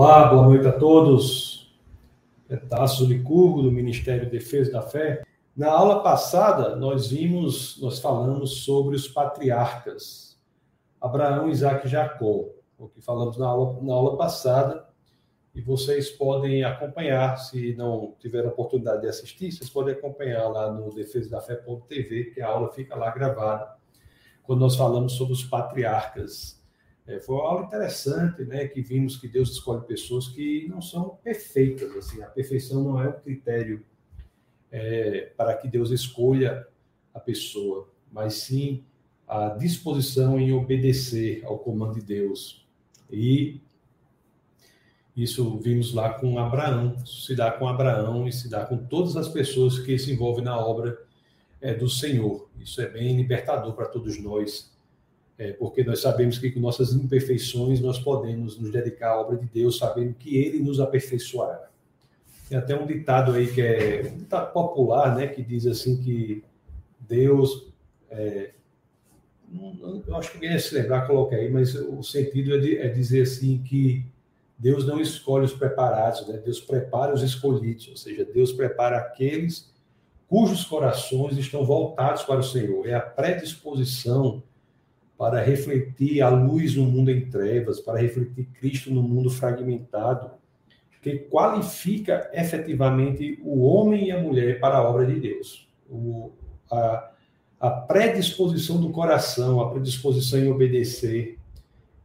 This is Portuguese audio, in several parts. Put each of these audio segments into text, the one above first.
Olá, boa noite a todos. É Tasso Licurgo, do Ministério Defesa da Fé. Na aula passada, nós vimos, nós falamos sobre os patriarcas, Abraão, Isaac e Jacó, o que falamos na aula, na aula passada, e vocês podem acompanhar, se não tiveram oportunidade de assistir, vocês podem acompanhar lá no defesadafé.tv, que a aula fica lá gravada, quando nós falamos sobre os patriarcas é, foi uma aula interessante, né? Que vimos que Deus escolhe pessoas que não são perfeitas. Assim, a perfeição não é um critério é, para que Deus escolha a pessoa, mas sim a disposição em obedecer ao comando de Deus. E isso vimos lá com Abraão, se dá com Abraão e se dá com todas as pessoas que se envolvem na obra é, do Senhor. Isso é bem libertador para todos nós é, porque nós sabemos que com nossas imperfeições nós podemos nos dedicar à obra de Deus, sabendo que Ele nos aperfeiçoará. Tem até um ditado aí que é um ditado popular, né, que diz assim que Deus, é, eu acho que alguém ia se lembrar, coloquei aí, mas o sentido é, de, é, dizer assim que Deus não escolhe os preparados, né? Deus prepara os escolhidos, ou seja, Deus prepara aqueles cujos corações estão voltados para o Senhor. É a predisposição para refletir a luz no mundo em trevas, para refletir Cristo no mundo fragmentado, que qualifica efetivamente o homem e a mulher para a obra de Deus. O, a, a predisposição do coração, a predisposição em obedecer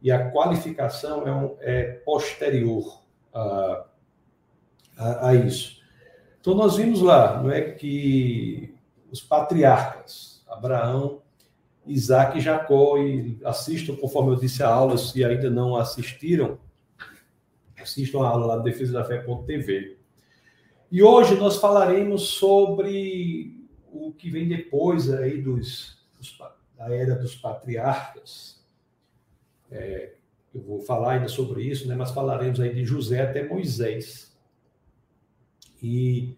e a qualificação é, um, é posterior a, a, a, isso. Então nós vimos lá, não é que os patriarcas, Abraão, Isaac e Jacó, e assistam, conforme eu disse a aula, se ainda não assistiram, assistam a aula lá do Defesa da Fé.tv. E hoje nós falaremos sobre o que vem depois aí dos, dos da era dos patriarcas. É, eu vou falar ainda sobre isso, né, mas falaremos aí de José até Moisés. E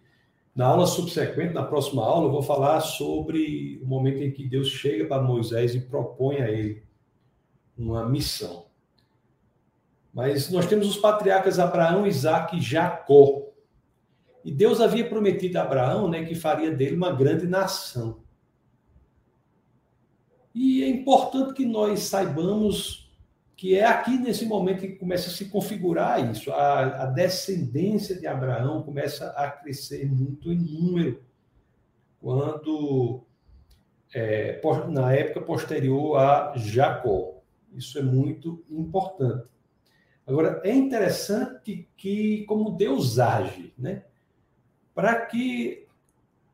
na aula subsequente, na próxima aula, eu vou falar sobre o momento em que Deus chega para Moisés e propõe a ele uma missão. Mas nós temos os patriarcas Abraão, Isaac e Jacó. E Deus havia prometido a Abraão né, que faria dele uma grande nação. E é importante que nós saibamos que é aqui nesse momento que começa a se configurar isso. A, a, descendência de Abraão começa a crescer muito em número, quando é, na época posterior a Jacó. Isso é muito importante. Agora, é interessante que, como Deus age, né? Para que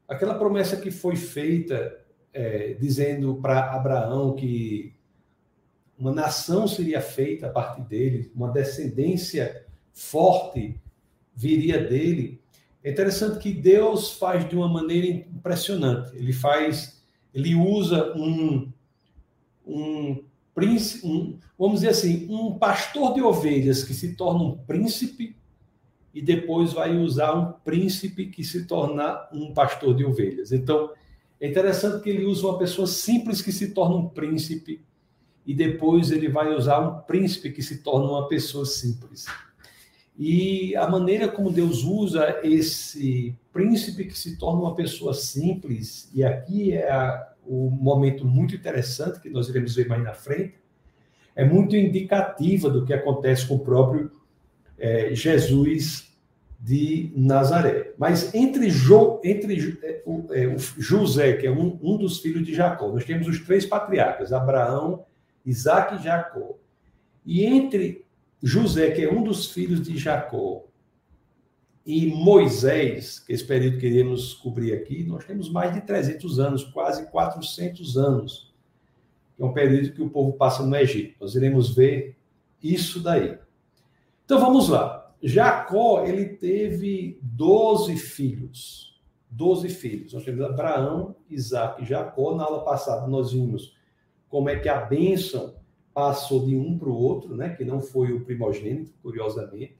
aquela promessa que foi feita, é, dizendo para Abraão que uma nação seria feita a partir dele, uma descendência forte viria dele. É interessante que Deus faz de uma maneira impressionante. Ele faz, ele usa um, um príncipe, um, vamos dizer assim, um pastor de ovelhas que se torna um príncipe e depois vai usar um príncipe que se torna um pastor de ovelhas. Então, é interessante que ele usa uma pessoa simples que se torna um príncipe e depois ele vai usar um príncipe que se torna uma pessoa simples. E a maneira como Deus usa esse príncipe que se torna uma pessoa simples, e aqui é a, o momento muito interessante que nós iremos ver mais na frente, é muito indicativa do que acontece com o próprio é, Jesus de Nazaré. Mas entre, jo, entre é, o, é, o José, que é um, um dos filhos de Jacó, nós temos os três patriarcas, Abraão, Isaac e Jacó. E entre José, que é um dos filhos de Jacó, e Moisés, que é esse período que iremos cobrir aqui, nós temos mais de 300 anos, quase 400 anos. É um período que o povo passa no Egito. Nós iremos ver isso daí. Então vamos lá. Jacó, ele teve 12 filhos. 12 filhos. Nós temos Abraão, Isaac e Jacó. Na aula passada nós vimos como é que a bênção passou de um para o outro, né? que não foi o primogênito, curiosamente.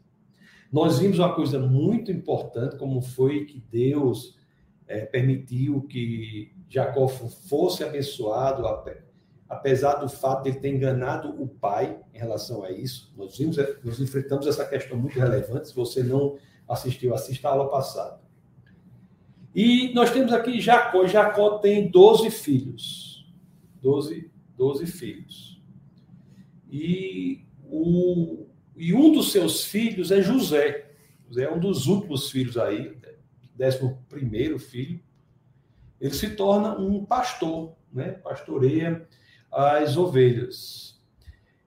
Nós vimos uma coisa muito importante, como foi que Deus é, permitiu que Jacó fosse abençoado apesar do fato de ele ter enganado o pai em relação a isso. Nós, vimos, nós enfrentamos essa questão muito relevante. Se você não assistiu, assista a aula passada. E nós temos aqui Jacó. Jacó tem 12 filhos. 12, 12 filhos. E, o, e um dos seus filhos é José. José é um dos últimos filhos aí, décimo primeiro filho. Ele se torna um pastor, né? pastoreia as ovelhas.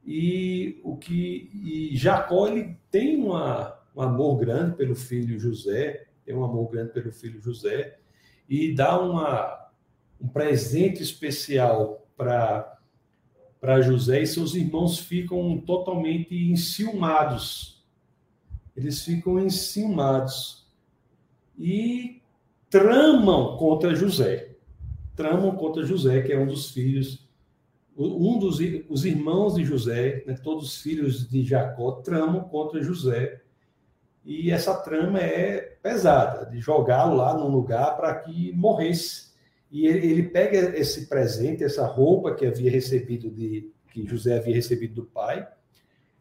E o que e Jacó ele tem uma, um amor grande pelo filho José, tem um amor grande pelo filho José e dá uma, um presente especial para para José e seus irmãos ficam totalmente enciumados. Eles ficam enciumados e tramam contra José. Tramam contra José, que é um dos filhos um dos os irmãos de José, né, todos os filhos de Jacó, tramam contra José. E essa trama é pesada, de jogá-lo lá num lugar para que morresse. E ele, pega esse presente, essa roupa que havia recebido de que José havia recebido do pai,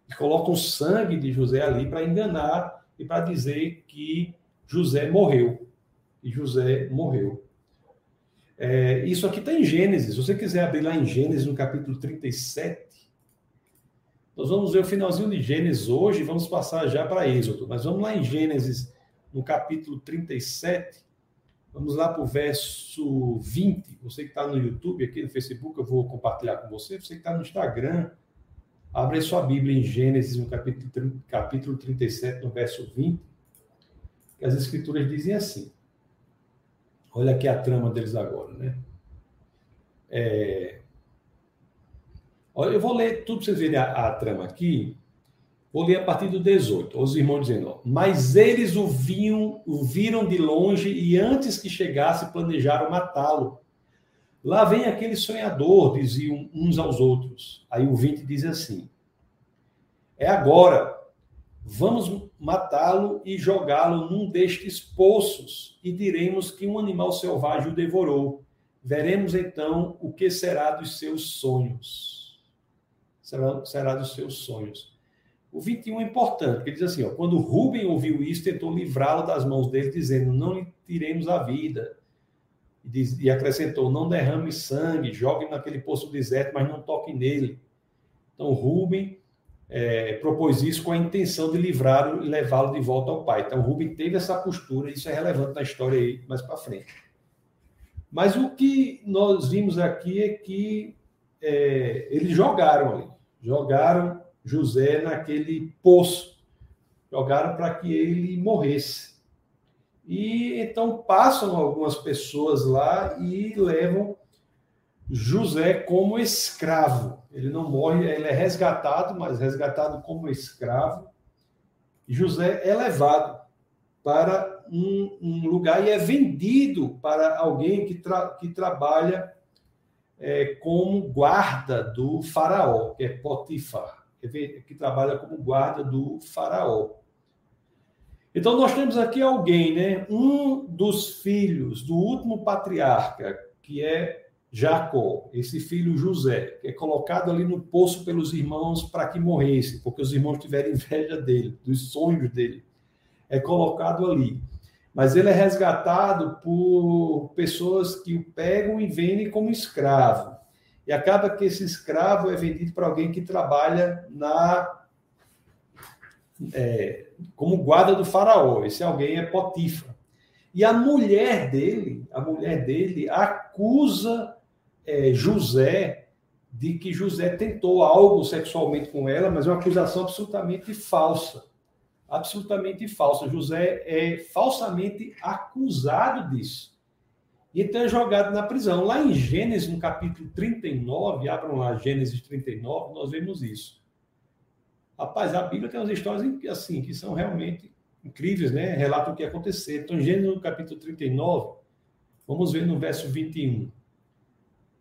e coloca o sangue de José ali para enganar e para dizer que José morreu. E José morreu. É, isso aqui está em Gênesis. Se você quiser abrir lá em Gênesis, no capítulo 37, nós vamos ver o finalzinho de Gênesis hoje vamos passar já para Êxodo. Mas vamos lá em Gênesis, no capítulo 37. Vamos lá para o verso 20. Você que está no YouTube, aqui no Facebook, eu vou compartilhar com você. Você que está no Instagram, abre sua Bíblia em Gênesis, no capítulo, capítulo 37, no verso 20. Que as Escrituras dizem assim. Olha aqui a trama deles agora, né? É... Olha, eu vou ler tudo para vocês verem a, a, trama aqui. Vou ler a partir do 18. Os irmãos dizendo: ó, Mas eles o, viam, o viram de longe e antes que chegasse planejaram matá-lo. Lá vem aquele sonhador, diziam uns aos outros. Aí o 20 diz assim: É agora, Vamos matá-lo e jogá-lo num destes poços, e diremos que um animal selvagem o devorou. Veremos então o que será dos seus sonhos. Será, será dos seus sonhos. O 21 é importante, porque diz assim: ó, quando Rubem ouviu isso, tentou livrá-lo das mãos dele, dizendo: Não lhe tiremos a vida. E, diz, e acrescentou: Não derrame sangue, jogue naquele poço deserto, mas não toque nele. Então, Rubem é, propôs isso com a intenção de livrá-lo e levá-lo de volta ao pai. Então, Rubem teve essa postura, isso é relevante na história aí mais para frente. Mas o que nós vimos aqui é que é, eles jogaram ali, jogaram José naquele poço, jogaram para que ele morresse. E então passam algumas pessoas lá e levam José como escravo. Ele não morre, ele é resgatado, mas resgatado como escravo. José é levado para um, um lugar e é vendido para alguém que, tra, que trabalha é, como guarda do faraó, que é Potifar, que, trabalha como guarda do faraó. Então nós temos aqui alguém, né? Um dos filhos do último patriarca, que é Jacó, esse filho José, que é colocado ali no poço pelos irmãos para que morresse, porque os irmãos tiveram inveja dele, dos sonhos dele. É colocado ali. Mas ele é resgatado por pessoas que o pegam e vendem como escravo. E acaba que esse escravo é vendido para alguém que trabalha na é, como guarda do faraó. Esse alguém é Potifa. E a mulher dele, a mulher dele acusa é, José de que José tentou algo sexualmente com ela, mas é uma acusação absolutamente falsa. Absolutamente falsa. José é falsamente acusado disso. E é jogado na prisão. Lá em Gênesis, no capítulo 39, abram lá Gênesis 39, nós vemos isso. Rapaz, a Bíblia tem umas histórias assim que são realmente incríveis, né? Relata o que aconteceu. Então, Gênesis no capítulo 39, vamos ver no verso 21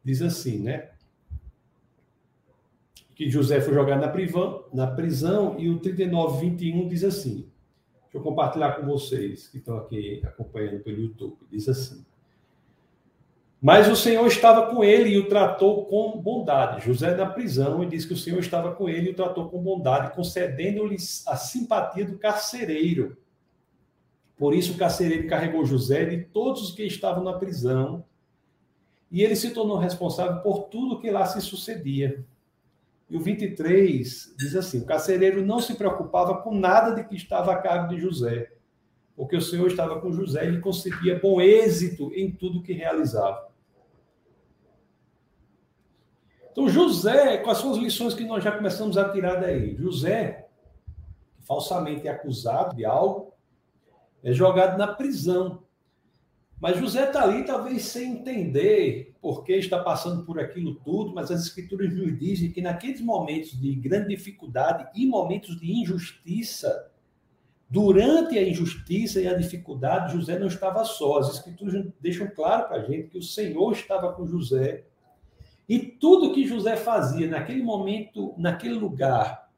diz assim, né? Que José foi jogado na prisão, na prisão e o 39, 21 diz assim. Deixa eu compartilhar com vocês que estão aqui acompanhando pelo YouTube. Diz assim. Mas o Senhor estava com ele e o tratou com bondade. José na prisão e diz que o Senhor estava com ele e o tratou com bondade, concedendo-lhe a simpatia do carcereiro. Por isso o carcereiro carregou José de todos os que estavam na prisão, e ele se tornou responsável por tudo que lá se sucedia. E o 23 diz assim: o carcereiro não se preocupava com nada de que estava a cargo de José, porque o Senhor estava com José e conseguia bom êxito em tudo que realizava. Então, José, quais são as lições que nós já começamos a tirar daí? José, falsamente é acusado de algo, é jogado na prisão. Mas José está ali, talvez sem entender por que está passando por aquilo tudo, mas as escrituras nos dizem que naqueles momentos de grande dificuldade e momentos de injustiça, durante a injustiça e a dificuldade, José não estava só. As escrituras deixam claro para a gente que o Senhor estava com José e tudo que José fazia naquele momento, naquele lugar,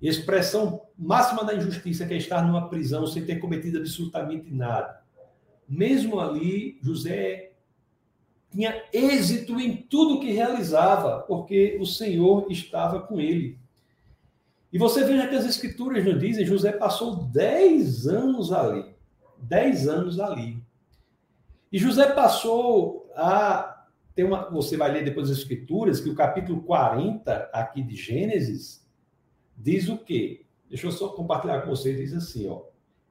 expressão máxima da injustiça, que é estar numa prisão sem ter cometido absolutamente nada. Mesmo ali, José tinha êxito em tudo que realizava, porque o Senhor estava com ele. E você veja que as escrituras nos dizem, José passou 10 anos ali. 10 anos ali. E José passou a tem uma, você vai ler depois as escrituras que o capítulo 40 aqui de Gênesis diz o quê? Deixa eu só compartilhar com vocês, diz assim, ó.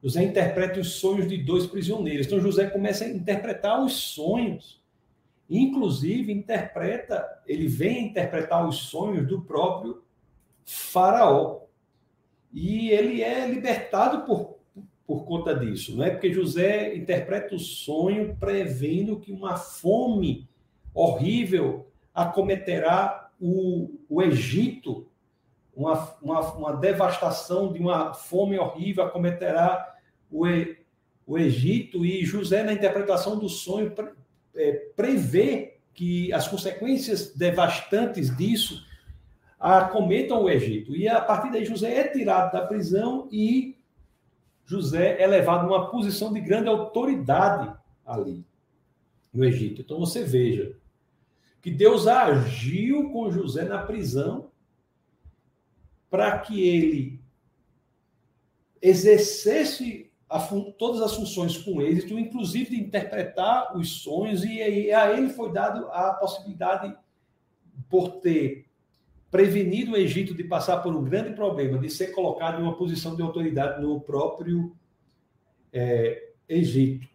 José interpreta os sonhos de dois prisioneiros. Então José começa a interpretar os sonhos. Inclusive interpreta, ele vem interpretar os sonhos do próprio faraó. E ele é libertado por, por conta disso, não é? Porque José interpreta o sonho prevendo que uma fome horrível acometerá o, o Egito, uma, uma, uma, devastação de uma fome horrível acometerá o, o Egito, e José, na interpretação do sonho, pre, é, prevê que as consequências devastantes disso acometam o Egito. E a partir daí, José é tirado da prisão e José é levado a uma posição de grande autoridade ali no Egito. Então você veja, que Deus agiu com José na prisão para que ele exercesse todas as funções com êxito, inclusive de interpretar os sonhos, e a ele foi dado a possibilidade, por ter prevenido o Egito de passar por um grande problema, de ser colocado em uma posição de autoridade no próprio é, Egito.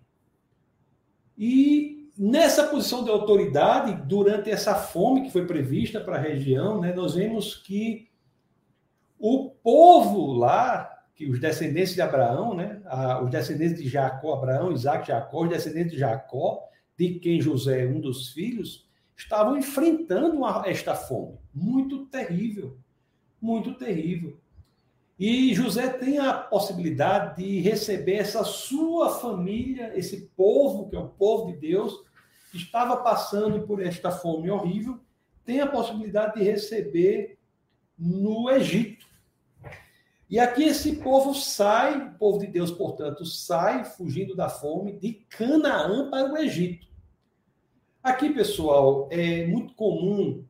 E nessa posição de autoridade, durante essa fome que foi prevista para a região, né, nós vemos que o povo lá, que os descendentes de Abraão, né, os descendentes de Jacó, Abraão, Isaac, Jacó, os descendentes de Jacó, de quem José é um dos filhos, estavam enfrentando uma, esta fome muito terrível, muito terrível. E José tem a possibilidade de receber essa sua família, esse povo, que é o povo de Deus, que estava passando por esta fome horrível, tem a possibilidade de receber no Egito. E aqui esse povo sai, o povo de Deus, portanto, sai fugindo da fome de Canaã para o Egito. Aqui, pessoal, é muito comum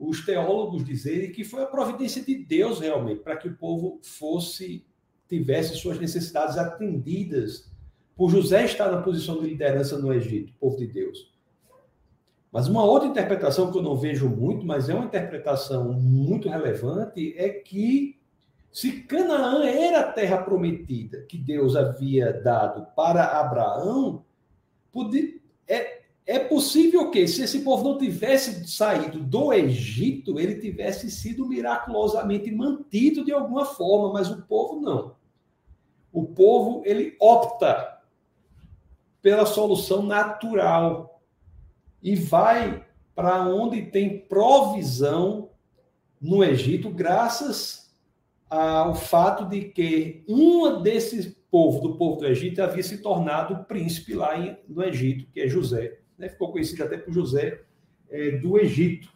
os teólogos dizerem que foi a providência de Deus realmente para que o povo fosse tivesse suas necessidades atendidas por José estar na posição de liderança no Egito, povo de Deus. Mas uma outra interpretação que eu não vejo muito, mas é uma interpretação muito relevante, é que se Canaã era a terra prometida que Deus havia dado para Abraão, podia, é, é possível que, se esse povo não tivesse saído do Egito, ele tivesse sido miraculosamente mantido de alguma forma, mas o povo não. O povo, ele opta pela solução natural e vai para onde tem provisão no Egito, graças ao fato de que uma desses povo do povo do Egito havia se tornado príncipe lá no Egito, que é José né, ficou conhecido até por José é, do Egito.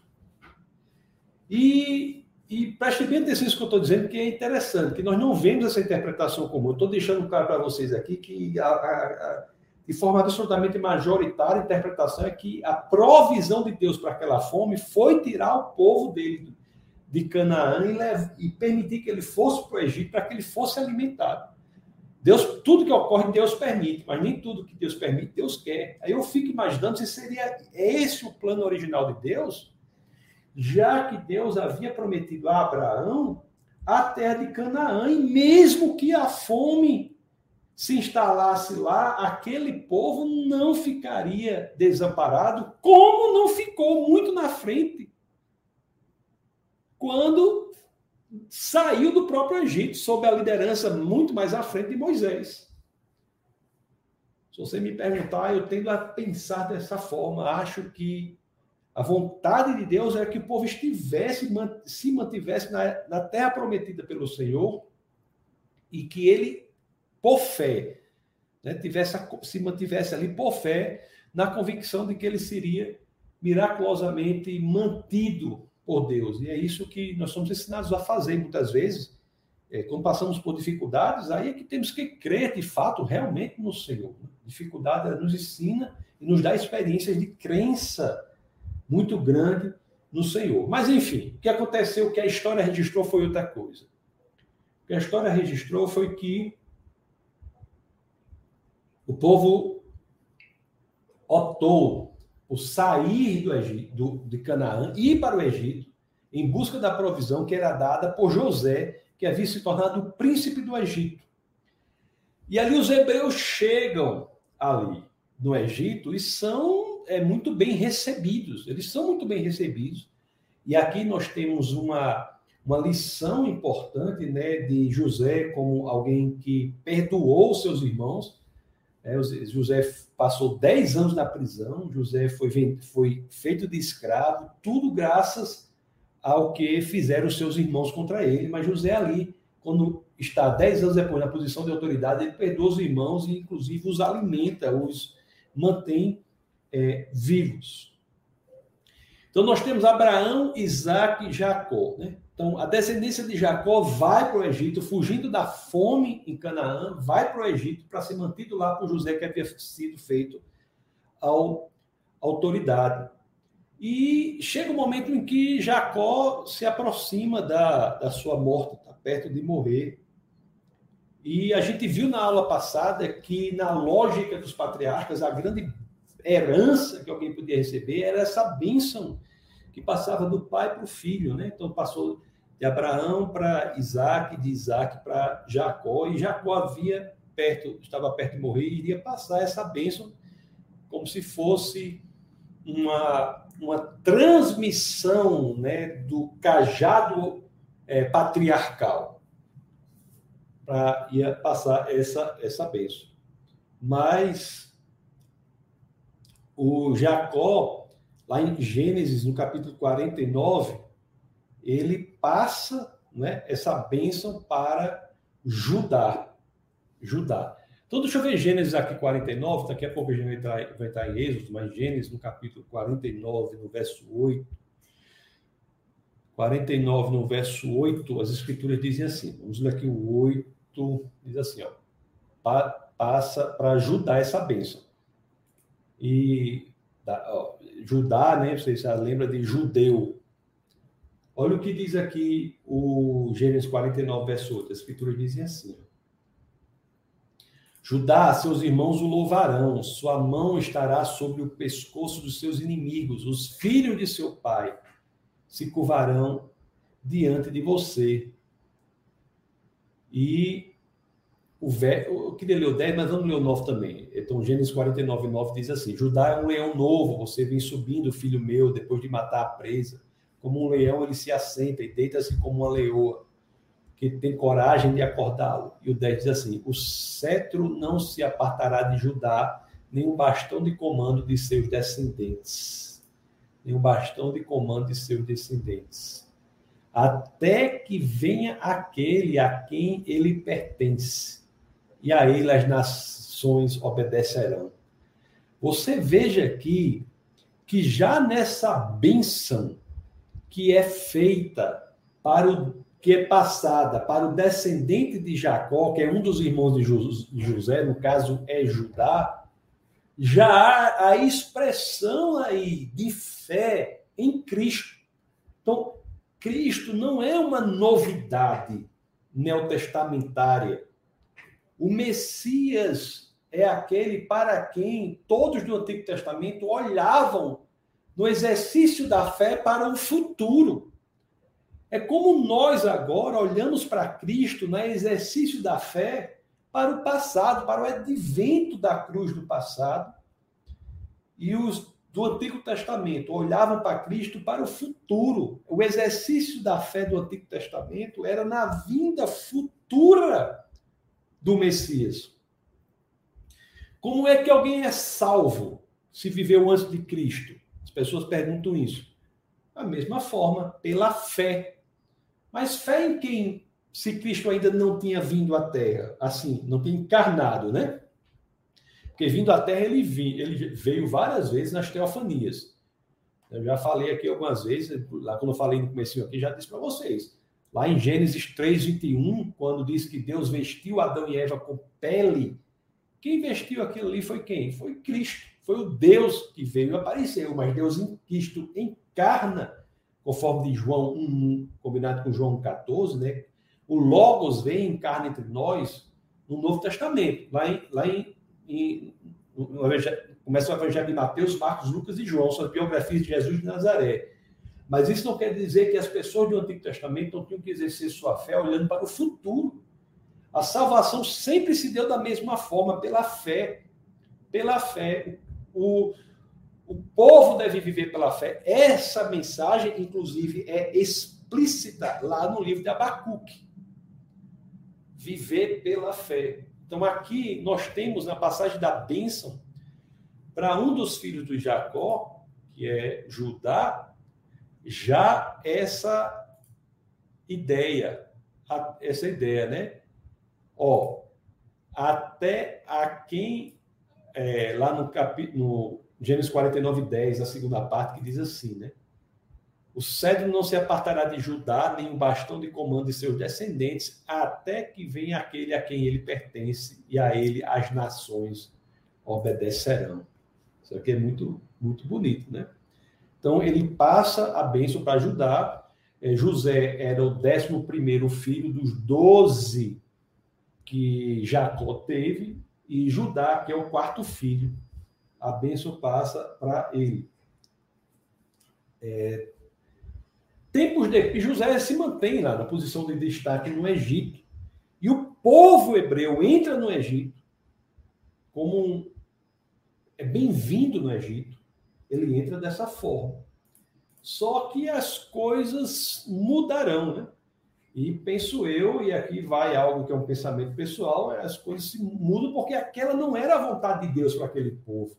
E, e preste bem atenção nisso que eu estou dizendo, que é interessante, que nós não vemos essa interpretação comum. Estou deixando claro para vocês aqui que a, a, a, de forma absolutamente majoritária, a interpretação é que a provisão de Deus para aquela fome foi tirar o povo dele de Canaã e, e permitir que ele fosse para o Egito para que ele fosse alimentado. Deus, tudo que ocorre, Deus permite, mas nem tudo que Deus permite, Deus quer. Aí eu fico imaginando se seria esse o plano original de Deus, já que Deus havia prometido a Abraão a terra de Canaã, e mesmo que a fome se instalasse lá, aquele povo não ficaria desamparado, como não ficou muito na frente, quando saiu do próprio Egito, sob a liderança muito mais à frente de Moisés. Se você me perguntar, eu tendo a pensar dessa forma. Acho que a vontade de Deus era que o povo estivesse, se mantivesse na, na terra prometida pelo Senhor e que ele, por fé, né, tivesse, se mantivesse ali por fé, na convicção de que ele seria miraculosamente mantido por Deus. E é isso que nós somos ensinados a fazer muitas vezes. É, quando passamos por dificuldades, aí é que temos que crer de fato realmente no Senhor. Dificuldade nos ensina e nos dá experiências de crença muito grande no Senhor. Mas enfim, o que aconteceu, o que a história registrou foi outra coisa. O que a história registrou foi que o povo optou o sair do Egito, do, de Canaã, ir para o Egito, em busca da provisão que era dada por José, que havia se tornado príncipe do Egito. E ali os hebreus chegam ali no Egito e são é, muito bem recebidos. Eles são muito bem recebidos. E aqui nós temos uma, uma lição importante né, de José como alguém que perdoou seus irmãos é, José passou 10 anos na prisão, José foi, foi feito de escravo, tudo graças ao que fizeram os seus irmãos contra ele. Mas José ali, quando está 10 anos depois na posição de autoridade, ele perdoa os irmãos e, inclusive, os alimenta, os mantém é, vivos. Então, nós temos Abraão, Isaac e Jacó. Né? Então, a descendência de Jacó vai para o Egito, fugindo da fome em Canaã, vai para o Egito para ser mantido lá por José, que havia sido feito ao autoridade. E chega o um momento em que Jacó se aproxima da, da sua morte, está perto de morrer. E a gente viu na aula passada que, na lógica dos patriarcas, a grande herança que alguém podia receber era essa bênção que passava do pai para o filho, né? Então passou de Abraão para Isaac, de Isaac para Jacó, e Jacó havia perto, estava perto de morrer e iria passar essa bênção como se fosse uma, uma transmissão né, do cajado é, patriarcal para ia passar essa, essa bênção. Mas o Jacó lá em Gênesis, no capítulo 49, ele passa né, essa bênção para Judá. Judá. Então, deixa eu ver Gênesis aqui 49, daqui a pouco a gente vai entrar em Êxodo, mas Gênesis no capítulo 49, no verso 8. 49, no verso 8, as escrituras dizem assim, vamos ler aqui o 8, diz assim, ó, passa para ajudar essa bênção. E ó, Judá, né? Você já lembra de judeu. Olha o que diz aqui o Gênesis 49, verso 8. A escritura diz assim: Judá, seus irmãos o louvarão, sua mão estará sobre o pescoço dos seus inimigos, os filhos de seu pai se curvarão diante de você. E o ver... Eu queria ler o 10, mas vamos ler o 9 também. Então, Gênesis 49, 9 diz assim: Judá é um leão novo, você vem subindo, filho meu, depois de matar a presa. Como um leão, ele se assenta e deita-se como uma leoa, que tem coragem de acordá-lo. E o 10 diz assim: O cetro não se apartará de Judá, nem o bastão de comando de seus descendentes. Nem o bastão de comando de seus descendentes. Até que venha aquele a quem ele pertence e a ele as nações obedecerão. Você veja aqui que já nessa bênção que é feita para o que é passada para o descendente de Jacó, que é um dos irmãos de José, no caso é Judá, já há a expressão aí de fé em Cristo. Então, Cristo não é uma novidade neotestamentária. O Messias é aquele para quem todos do Antigo Testamento olhavam no exercício da fé para o futuro. É como nós agora olhamos para Cristo no exercício da fé para o passado, para o advento da cruz do passado. E os do Antigo Testamento olhavam para Cristo para o futuro. O exercício da fé do Antigo Testamento era na vinda futura do Messias. Como é que alguém é salvo se viveu antes de Cristo? As pessoas perguntam isso. Da mesma forma, pela fé. Mas fé em quem se Cristo ainda não tinha vindo à Terra, assim, não tinha encarnado, né? Porque vindo à Terra ele, vi, ele veio várias vezes nas teofanias. Eu já falei aqui algumas vezes, lá quando eu falei no começo aqui, já disse para vocês. Lá em Gênesis 3:21, quando diz que Deus vestiu Adão e Eva com pele, quem vestiu aquilo ali foi quem? Foi Cristo. Foi o Deus que veio e apareceu, mas Deus em Cristo encarna, conforme de João 1, combinado com João 14, né? O Logos vem em carne entre nós no Novo Testamento, lá em, lá em, em no, começa o Evangelho de Mateus, Marcos, Lucas e João, são as biografias de Jesus de Nazaré. Mas isso não quer dizer que as pessoas do Antigo Testamento não tinham que exercer sua fé olhando para o futuro. A salvação sempre se deu da mesma forma, pela fé. Pela fé. O, o povo deve viver pela fé. Essa mensagem, inclusive, é explícita lá no livro de Abacuque viver pela fé. Então, aqui nós temos na passagem da bênção, para um dos filhos de Jacó, que é Judá, já essa ideia, essa ideia, né? Ó, até a quem, é, lá no, capítulo, no Gênesis 49, 10, a segunda parte, que diz assim, né? O cedro não se apartará de Judá, nem o bastão de comando de seus descendentes, até que venha aquele a quem ele pertence, e a ele as nações obedecerão. Isso aqui é muito, muito bonito, né? Então, ele passa a bênção para Judá. É, José era o décimo primeiro filho dos doze que Jacó teve, e Judá, que é o quarto filho, a bênção passa para ele. É, Tempos depois, José se mantém lá na posição de destaque no Egito. E o povo hebreu entra no Egito como um, é bem-vindo no Egito. Ele entra dessa forma. Só que as coisas mudarão, né? E penso eu, e aqui vai algo que é um pensamento pessoal, é, as coisas se mudam porque aquela não era a vontade de Deus para aquele povo.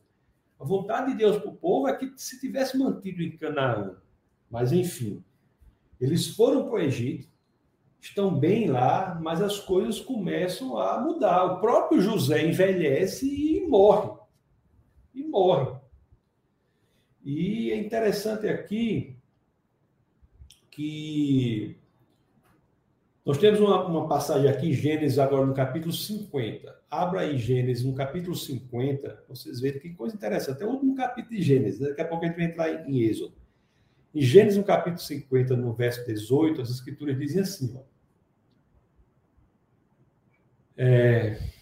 A vontade de Deus para o povo é que se tivesse mantido em Canaã. Mas, enfim, eles foram para o Egito, estão bem lá, mas as coisas começam a mudar. O próprio José envelhece e morre. E morre. E é interessante aqui que nós temos uma, uma, passagem aqui em Gênesis, agora no capítulo 50. Abra aí Gênesis, no capítulo 50, vocês verem que coisa interessante. É o último capítulo de Gênesis, daqui a pouco a gente vai entrar em Êxodo. Em Gênesis, no capítulo 50, no verso 18, as escrituras dizem assim, ó. É...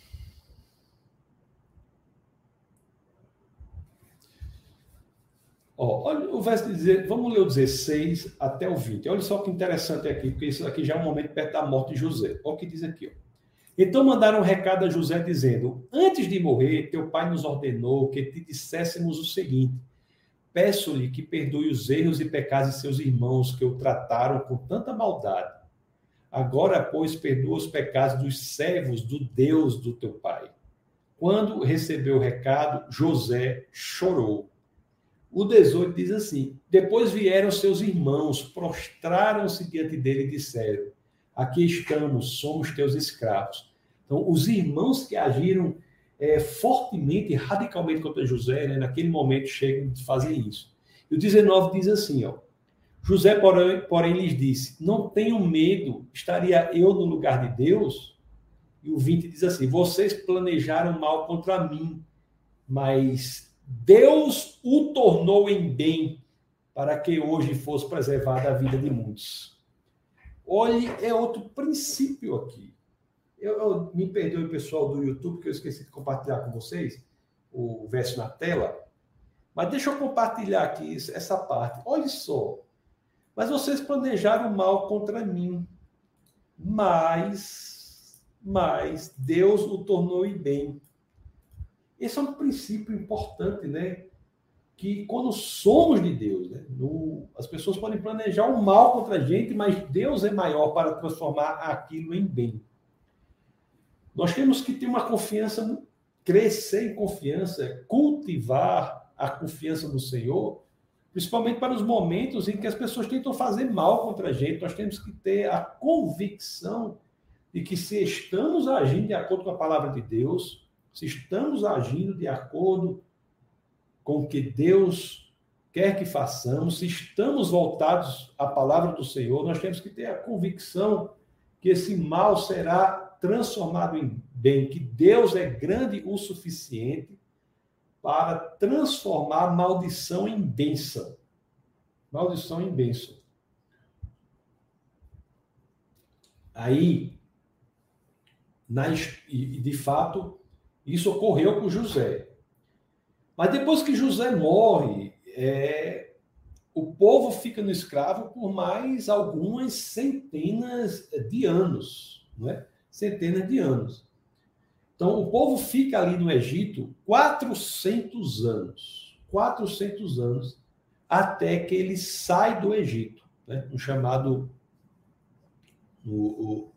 Ó, olha o verso dizer, vamos ler o 16 até o 20. Olha só que interessante aqui, porque isso aqui já é um momento perto da morte de José. Olha o que diz aqui, ó. Então mandaram um recado a José dizendo: Antes de morrer, teu pai nos ordenou que te disséssemos o seguinte: Peço-lhe que perdoe os erros e pecados de seus irmãos que o trataram com tanta maldade. Agora, pois, perdoa os pecados dos servos do Deus do teu pai. Quando recebeu o recado, José chorou. O 18 diz assim: Depois vieram seus irmãos, prostraram-se diante dele e disseram: Aqui estamos, somos teus escravos. Então, os irmãos que agiram é, fortemente, radicalmente contra José, né, naquele momento chegam a fazer isso. E o 19 diz assim, ó, José, porém, porém, lhes disse, não tenham medo, estaria eu no lugar de Deus? E o 20 diz assim, vocês planejaram mal contra mim, mas Deus o tornou em bem para que hoje fosse preservada a vida de muitos. Olhe, é outro princípio aqui. Eu, eu, me perdoe, pessoal do YouTube, que eu esqueci de compartilhar com vocês o verso na tela. Mas deixa eu compartilhar aqui essa parte. Olha só. Mas vocês planejaram mal contra mim. Mas, mas Deus o tornou em bem. Esse é um princípio importante, né? Que quando somos de Deus, né? No, as pessoas podem planejar o mal contra a gente, mas Deus é maior para transformar aquilo em bem. Nós temos que ter uma confiança, crescer em confiança, cultivar a confiança no Senhor, principalmente para os momentos em que as pessoas tentam fazer mal contra a gente. Nós temos que ter a convicção de que se estamos agindo de acordo com a palavra de Deus, se estamos agindo de acordo com o que Deus quer que façamos, se estamos voltados à palavra do Senhor, nós temos que ter a convicção que esse mal será transformado em bem, que Deus é grande o suficiente para transformar maldição em bênção. Maldição em bênção. Aí, na, e de fato, isso ocorreu com José. Mas depois que José morre, é, o povo fica no escravo por mais algumas centenas de anos, não é? Centenas de anos. Então, o povo fica ali no Egito 400 anos. 400 anos até que ele sai do Egito. Né? Um chamado. No, o,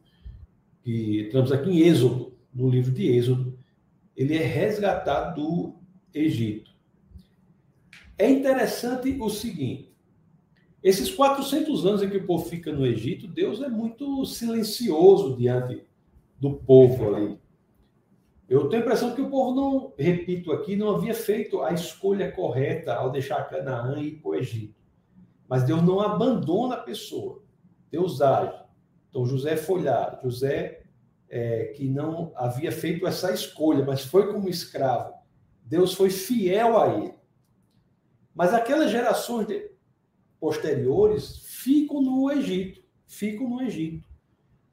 que aqui em Êxodo, no livro de Êxodo. Ele é resgatado do Egito. É interessante o seguinte: esses 400 anos em que o povo fica no Egito, Deus é muito silencioso diante do povo ali. Eu tenho a impressão que o povo não, repito aqui, não havia feito a escolha correta ao deixar Canaã e ir para o Egito. Mas Deus não abandona a pessoa. Deus age. Então José foi lá. José, é, que não havia feito essa escolha, mas foi como escravo. Deus foi fiel a ele. Mas aquelas gerações de, posteriores ficam no Egito. Ficam no Egito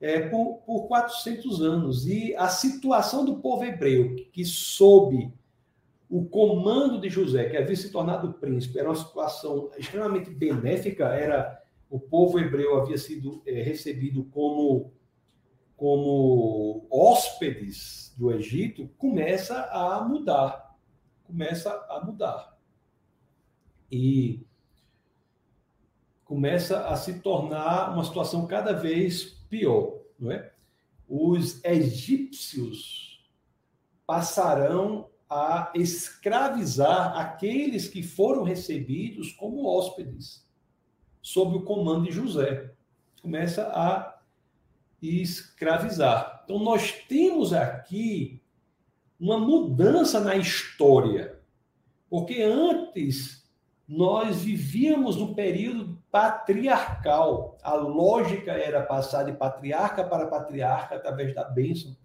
é, por, por 400 anos. E a situação do povo hebreu, que sob o comando de José, que havia se tornado príncipe, era uma situação extremamente benéfica, era o povo hebreu havia sido é, recebido como como hóspedes do Egito, começa a mudar. Começa a mudar. E começa a se tornar uma situação cada vez pior, não é? Os egípcios passarão a escravizar aqueles que foram recebidos como hóspedes, sob o comando de José. Começa a escravizar. Então, nós temos aqui uma mudança na história, porque antes nós vivíamos no período patriarcal. A lógica era passar de patriarca para patriarca através da bênção.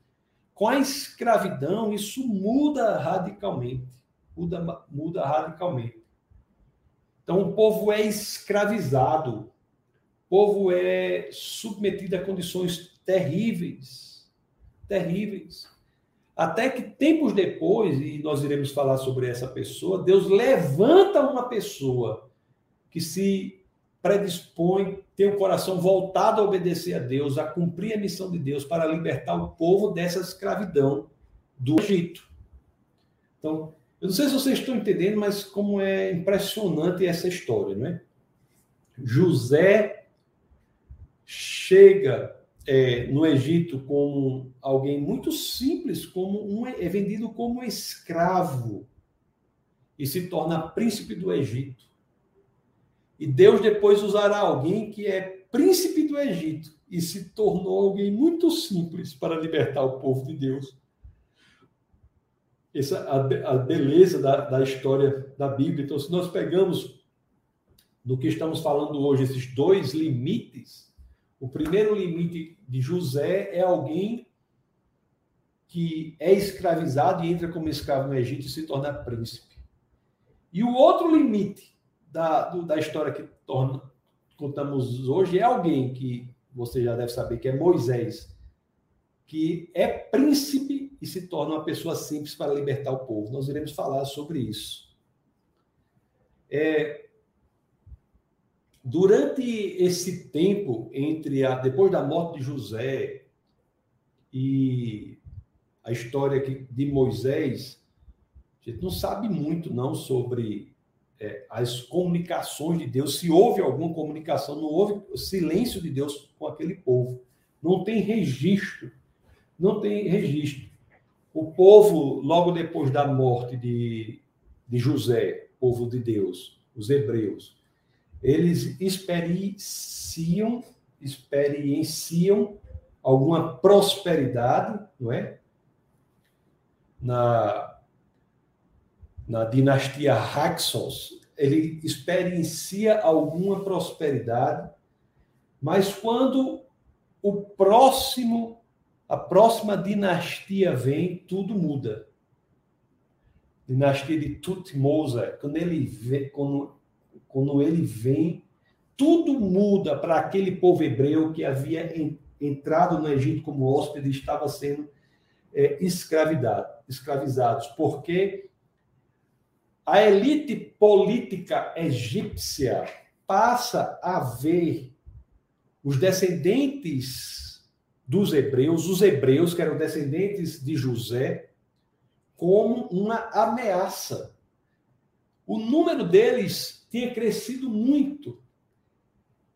Com a escravidão, isso muda radicalmente. Muda, muda radicalmente. Então, o povo é escravizado. Povo é submetido a condições terríveis. Terríveis. Até que tempos depois, e nós iremos falar sobre essa pessoa, Deus levanta uma pessoa que se predispõe, tem o coração voltado a obedecer a Deus, a cumprir a missão de Deus para libertar o povo dessa escravidão do Egito. Então, eu não sei se vocês estão entendendo, mas como é impressionante essa história, não é? José chega é, no Egito como alguém muito simples, como um, é vendido como escravo e se torna príncipe do Egito. E Deus depois usará alguém que é príncipe do Egito e se tornou alguém muito simples para libertar o povo de Deus. Essa a, a beleza da, da história da Bíblia. Então, se nós pegamos do que estamos falando hoje, esses dois limites, o primeiro limite de José é alguém que é escravizado e entra como escravo no Egito e se torna príncipe. E o outro limite da, do, da história que torna, contamos hoje é alguém que você já deve saber que é Moisés, que é príncipe e se torna uma pessoa simples para libertar o povo. Nós iremos falar sobre isso. É, durante esse tempo entre a depois da morte de José e a história de Moisés, a gente não sabe muito não sobre é, as comunicações de Deus, se houve alguma comunicação, não houve silêncio de Deus com aquele povo. Não tem registro. Não tem registro. O povo, logo depois da morte de, de José, povo de Deus, os hebreus, eles experienciam, experienciam alguma prosperidade, não é? Na, na dinastia Haxos, ele experiencia alguma prosperidade, mas quando o próximo, a próxima dinastia vem, tudo muda. Dinastia de Tutmosa, quando ele vê, quando, quando ele vem, tudo muda para aquele povo hebreu que havia entrado no Egito como hóspede e estava sendo é, escravizados, porque a elite política egípcia passa a ver os descendentes dos hebreus, os hebreus que eram descendentes de José, como uma ameaça. O número deles tinha crescido muito.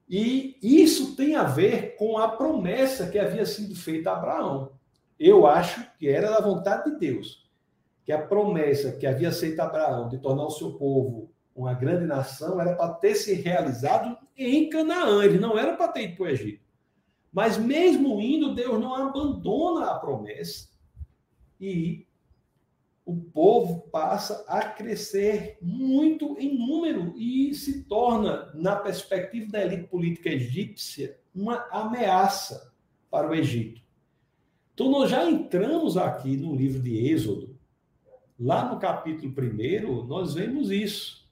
E isso tem a ver com a promessa que havia sido feita a Abraão. Eu acho que era da vontade de Deus que a promessa que havia feito Abraão de tornar o seu povo uma grande nação era para ter se realizado em Canaã, ele não era para ter ido para o Egito. Mas mesmo indo, Deus não abandona a promessa e o povo passa a crescer muito em número e se torna, na perspectiva da elite política egípcia, uma ameaça para o Egito. Então, nós já entramos aqui no livro de Êxodo, Lá no capítulo 1, nós vemos isso.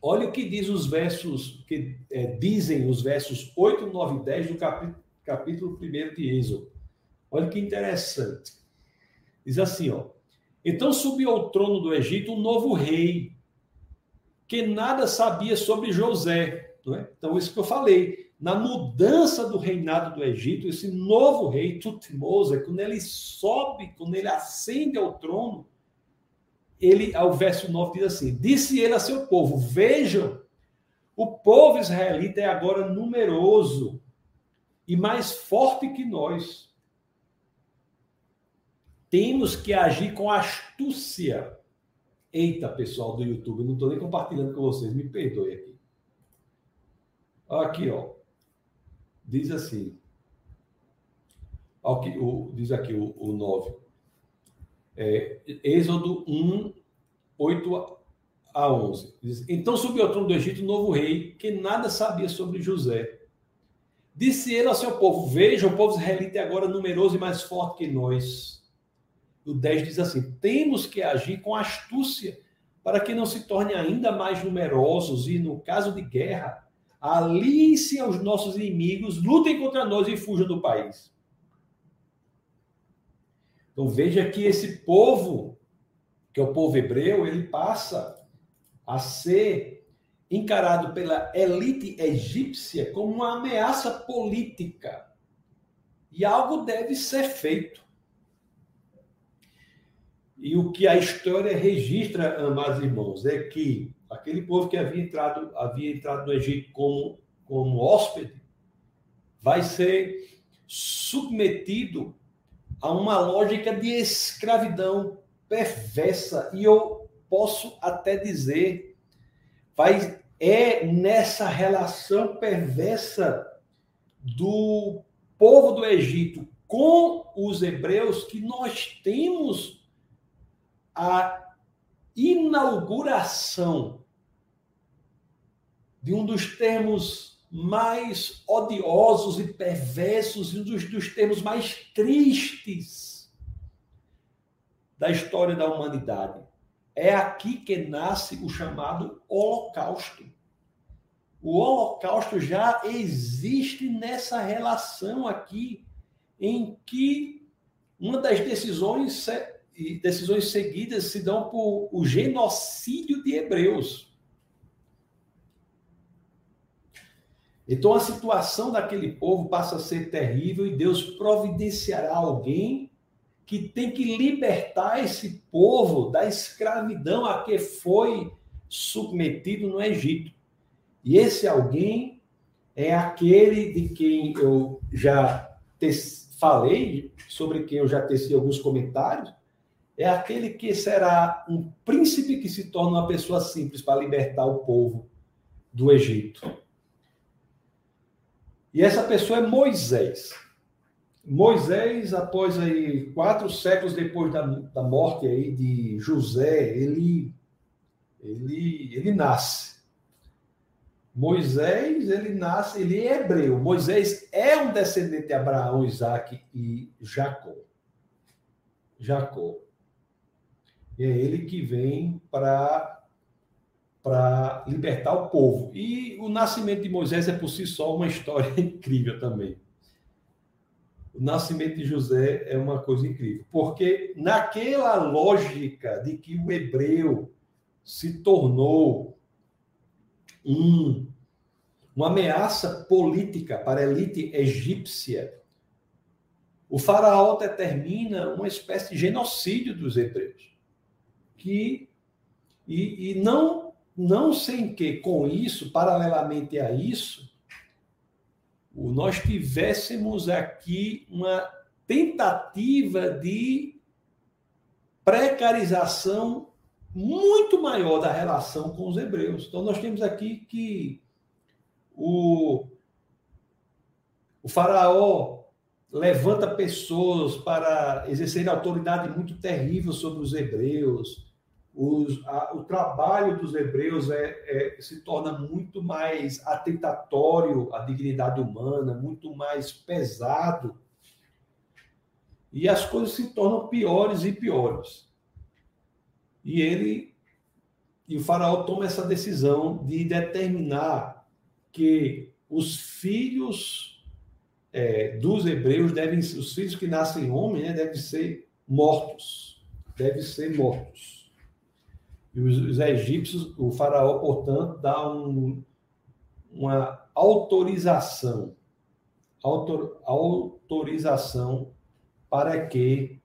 Olha o que diz os versos, que é, dizem os versos 8, 9 e 10 do capítulo, capítulo 1 de Êxodo. Olha que interessante. Diz assim, ó. Então subiu ao trono do Egito um novo rei, que nada sabia sobre José. Não é? Então, isso que eu falei na mudança do reinado do Egito, esse novo rei, Tutmosa, quando ele sobe, quando ele ascende ao trono, ele, ao verso 9 diz assim: Disse ele a seu povo: Vejam, o povo israelita é agora numeroso e mais forte que nós. Temos que agir com astúcia. Eita, pessoal do YouTube, não estou nem compartilhando com vocês, me perdoe aqui. Aqui, ó diz assim, aqui, o, diz aqui o, o 9, é, Êxodo 1, 8 a 11. Diz, então subiu ao trono do Egito um novo rei que nada sabia sobre José. Disse ele ao seu povo: Veja, o povo israelita é agora numeroso e mais forte que nós. O 10 diz assim: Temos que agir com astúcia para que não se tornem ainda mais numerosos e, no caso de guerra, aliem-se aos nossos inimigos, lutem contra nós e fujam do país. Então veja que esse povo, que é o povo hebreu, ele passa a ser encarado pela elite egípcia como uma ameaça política. E algo deve ser feito. E o que a história registra, amados irmãos, é que aquele povo que havia entrado, havia entrado no Egito como, como hóspede, vai ser submetido a uma lógica de escravidão perversa. E eu posso até dizer, vai, é nessa relação perversa do povo do Egito com os hebreus que nós temos a inauguração de um dos termos mais odiosos e perversos, e um dos, dos termos mais tristes da história da humanidade. É aqui que nasce o chamado Holocausto. O Holocausto já existe nessa relação aqui, em que uma das decisões, decisões seguidas se dão por o genocídio de hebreus. Então a situação daquele povo passa a ser terrível e Deus providenciará alguém que tem que libertar esse povo da escravidão a que foi submetido no Egito. E esse alguém é aquele de quem eu já falei, sobre quem eu já teci alguns comentários, é aquele que será um príncipe que se torna uma pessoa simples para libertar o povo do Egito. E essa pessoa é Moisés. Moisés, após aí quatro séculos depois da, da morte aí de José, ele, ele, ele nasce. Moisés, ele nasce, ele é hebreu. Moisés é um descendente de Abraão, Isaac e Jacó. Jacó. E é ele que vem para para libertar o povo. E o nascimento de Moisés é por si só uma história incrível também. O nascimento de José é uma coisa incrível, porque naquela lógica de que o hebreu se tornou um, uma ameaça política para a elite egípcia, o faraó determina uma espécie de genocídio dos hebreus. Que, e, e não, não sem que, com isso, paralelamente a isso, nós tivéssemos aqui uma tentativa de precarização muito maior da relação com os hebreus. Então, nós temos aqui que o, o faraó levanta pessoas para exercer autoridade muito terrível sobre os hebreus. Os, a, o trabalho dos hebreus é, é, se torna muito mais atentatório à dignidade humana, muito mais pesado. E as coisas se tornam piores e piores. E ele e o faraó toma essa decisão de determinar que os filhos é, dos hebreus devem os filhos que nascem homens né, devem ser mortos, devem ser mortos. E os, os egípcios, o faraó, portanto, dá um, uma autorização, autor, autorização para que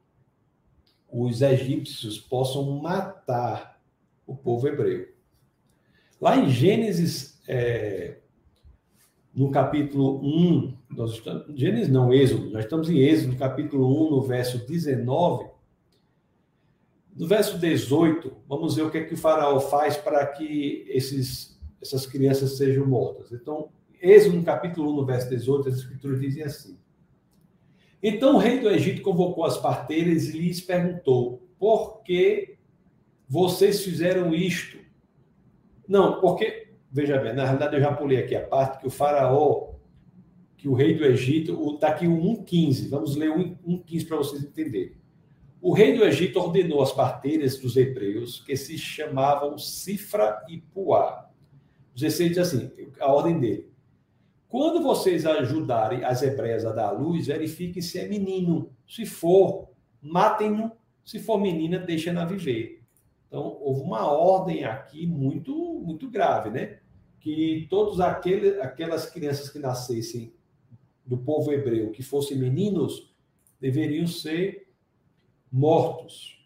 os egípcios possam matar o povo hebreu. Lá em Gênesis, é, no capítulo 1, nós estamos, Gênesis não, Êxodo, nós estamos em Êxodo, no capítulo 1, no verso 19. No verso 18, vamos ver o que é que o faraó faz para que esses, essas crianças sejam mortas. Então, Êxodo, no capítulo 1, no verso 18, as escrituras dizem assim: então o rei do Egito convocou as parteiras e lhes perguntou: por que vocês fizeram isto? Não, porque, veja bem, na realidade eu já pulei aqui a parte que o faraó, que o rei do Egito, está aqui o 1,15, vamos ler o 1,15 para vocês entenderem. O rei do Egito ordenou às parteiras dos hebreus, que se chamavam Cifra e Puá. 16 diz assim, a ordem dele. Quando vocês ajudarem as hebreias a dar a luz, verifiquem se é menino. Se for, matem-no. Se for menina, deixem-na viver. Então, houve uma ordem aqui muito, muito grave, né? Que todas aquelas crianças que nascessem do povo hebreu, que fossem meninos, deveriam ser mortos.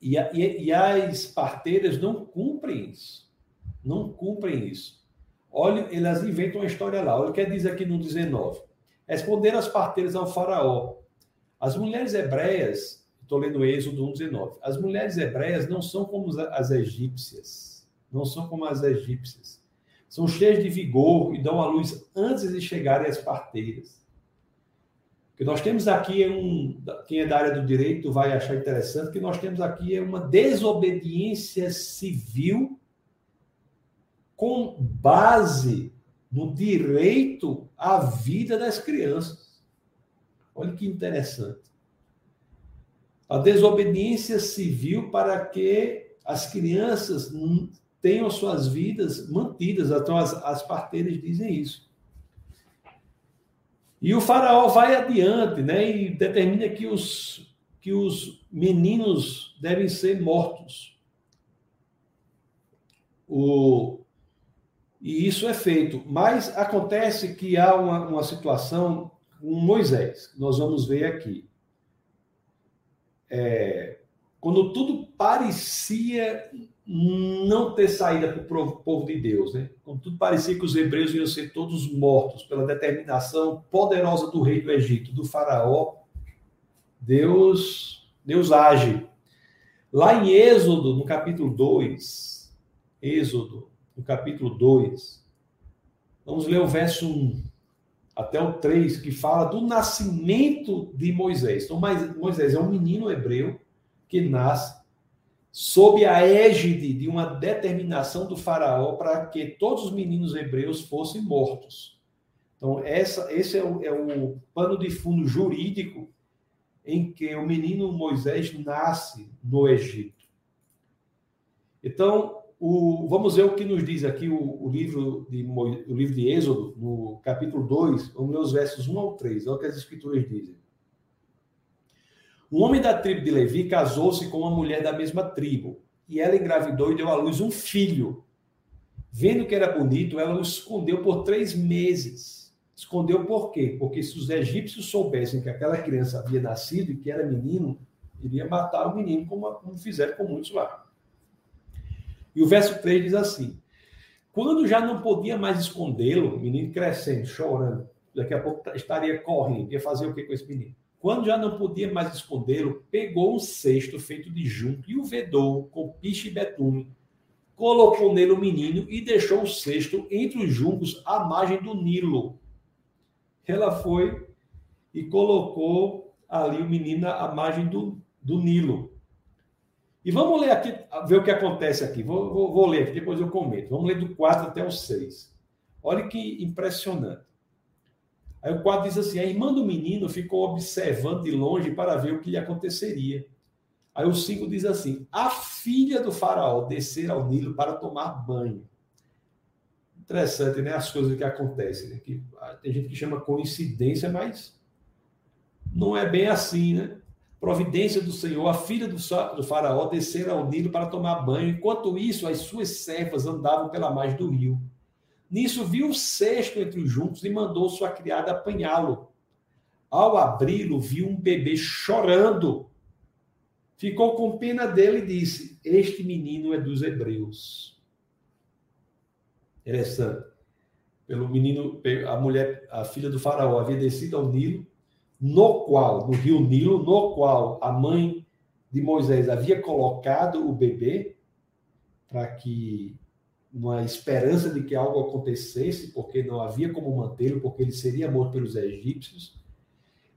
E, e, e as parteiras não cumprem isso. Não cumprem isso. Olha, elas inventam uma história lá. Olha o que diz aqui no 19. Responderam as parteiras ao faraó. As mulheres hebreias, estou lendo Êxodo 1,19. As mulheres hebreias não são como as egípcias. Não são como as egípcias. São cheias de vigor e dão à luz antes de chegarem às parteiras. Que nós temos aqui é um. Quem é da área do direito vai achar interessante que nós temos aqui é uma desobediência civil com base no direito à vida das crianças. Olha que interessante. A desobediência civil para que as crianças tenham suas vidas mantidas. Então, as, as parteiras dizem isso. E o faraó vai adiante, né? E determina que os, que os meninos devem ser mortos. O, e isso é feito. Mas acontece que há uma, uma situação com Moisés, que nós vamos ver aqui. É, quando tudo parecia não ter saída para o povo de Deus, né? Quando tudo parecia que os hebreus iam ser todos mortos pela determinação poderosa do rei do Egito, do faraó, Deus, Deus age. Lá em Êxodo, no capítulo 2, Êxodo, no capítulo 2, vamos ler o verso 1 até o 3, que fala do nascimento de Moisés. Então, Moisés é um menino hebreu que nasce sob a égide de uma determinação do faraó para que todos os meninos hebreus fossem mortos. Então, essa, esse é o, é o pano de fundo jurídico em que o menino Moisés nasce no Egito. Então, o, vamos ver o que nos diz aqui o, o, livro de, o livro de Êxodo, no capítulo 2, vamos ler os versos 1 ao 3, olha o que as escrituras dizem. Um homem da tribo de Levi casou-se com uma mulher da mesma tribo, e ela engravidou e deu à luz um filho. Vendo que era bonito, ela o escondeu por três meses. Escondeu por quê? Porque se os egípcios soubessem que aquela criança havia nascido e que era menino, iria matar o menino, como, como fizeram com muitos lá. E o verso 3 diz assim: Quando já não podia mais escondê-lo, o menino crescendo, chorando, daqui a pouco estaria correndo, ia fazer o que com esse menino? Quando já não podia mais escondê-lo, pegou um cesto feito de junco e o vedou com piche e betume. Colocou nele o menino e deixou o cesto entre os juncos à margem do Nilo. Ela foi e colocou ali o menino à margem do, do Nilo. E vamos ler aqui, ver o que acontece aqui. Vou, vou, vou ler aqui, depois eu comento. Vamos ler do 4 até o 6. Olha que impressionante. Aí o 4 diz assim: a irmã do menino ficou observando de longe para ver o que lhe aconteceria. Aí o 5 diz assim: a filha do faraó descer ao Nilo para tomar banho. Interessante, né? As coisas que acontecem. Né? Que, ah, tem gente que chama coincidência, mas não é bem assim, né? providência do Senhor, a filha do faraó descer ao Nilo para tomar banho. Enquanto isso, as suas servas andavam pela margem do rio. Nisso viu o cesto entre os juncos e mandou sua criada apanhá-lo. Ao abri-lo, viu um bebê chorando. Ficou com pena dele e disse: Este menino é dos hebreus. Interessante. Pelo menino, a mulher, a filha do faraó havia descido ao Nilo no qual, no rio Nilo, no qual a mãe de Moisés havia colocado o bebê para que uma esperança de que algo acontecesse, porque não havia como mantê-lo, porque ele seria morto pelos egípcios.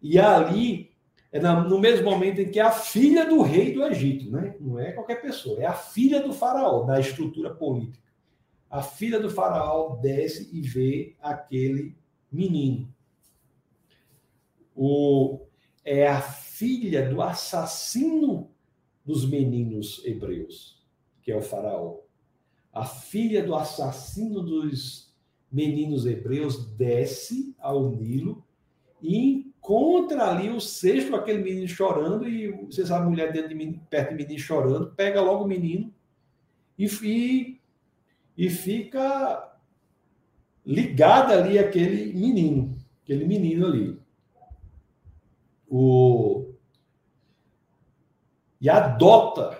E ali, é no mesmo momento em que a filha do rei do Egito, né? não é qualquer pessoa, é a filha do faraó, da estrutura política. A filha do faraó desce e vê aquele menino o, é a filha do assassino dos meninos hebreus, que é o Faraó. A filha do assassino dos meninos hebreus desce ao Nilo e encontra ali o cesto, aquele menino chorando, e você sabe, a mulher dentro de menino, perto do menino chorando, pega logo o menino e, e, e fica ligada ali aquele menino, aquele menino ali. O e adota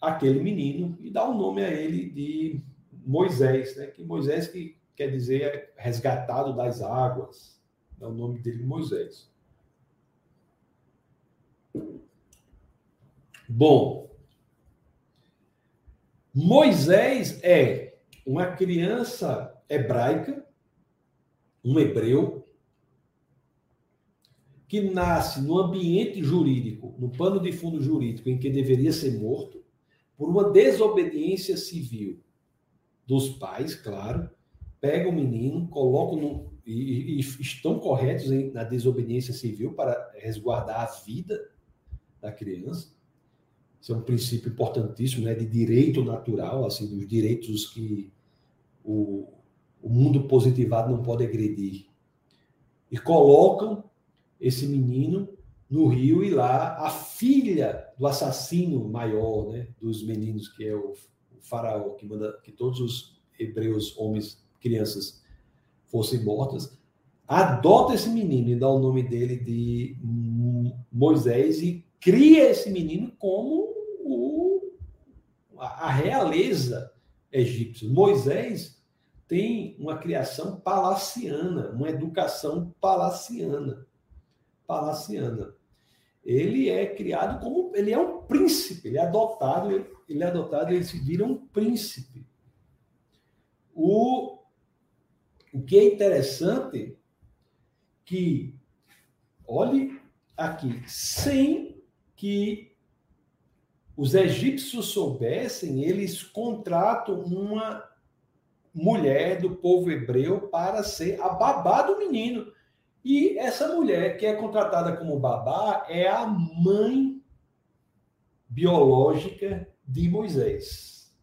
aquele menino e dá o um nome a ele de Moisés, né? Que Moisés que quer dizer resgatado das águas, dá o nome dele Moisés. Bom, Moisés é uma criança hebraica, um hebreu que nasce no ambiente jurídico, no pano de fundo jurídico, em que deveria ser morto, por uma desobediência civil dos pais, claro, pega o menino, coloca no. E, e estão corretos em, na desobediência civil para resguardar a vida da criança. Isso é um princípio importantíssimo, né, de direito natural, assim, dos direitos que o, o mundo positivado não pode agredir. E colocam esse menino no rio e lá a filha do assassino maior, né, dos meninos, que é o, o faraó, que manda que todos os hebreus, homens, crianças, fossem mortas, adota esse menino e dá o nome dele de Moisés e cria esse menino como o, a realeza egípcia. Moisés tem uma criação palaciana, uma educação palaciana. Palaciana. Ele é criado como ele é um príncipe, ele é adotado, ele é adotado, ele se vira um príncipe. O, o que é interessante que olhe aqui, sem que os egípcios soubessem, eles contratam uma mulher do povo hebreu para ser a babá do menino. E essa mulher que é contratada como babá é a mãe biológica de Moisés.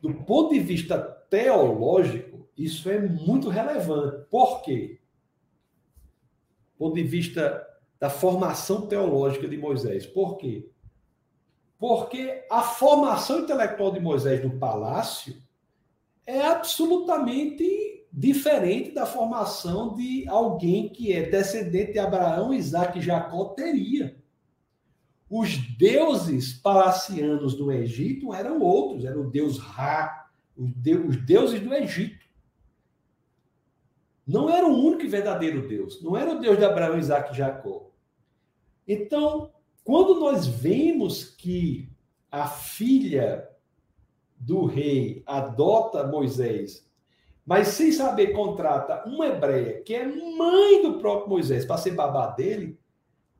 Do ponto de vista teológico, isso é muito relevante. Por quê? Do ponto de vista da formação teológica de Moisés. Por quê? Porque a formação intelectual de Moisés no palácio é absolutamente diferente da formação de alguém que é descendente de Abraão, Isaac e Jacó teria. Os deuses palacianos do Egito eram outros, era o deus Ra, os deuses do Egito. Não era o único e verdadeiro Deus, não era o Deus de Abraão, Isaac e Jacó. Então, quando nós vemos que a filha do rei adota Moisés, mas sem saber contrata uma hebreia que é mãe do próprio Moisés para ser babá dele,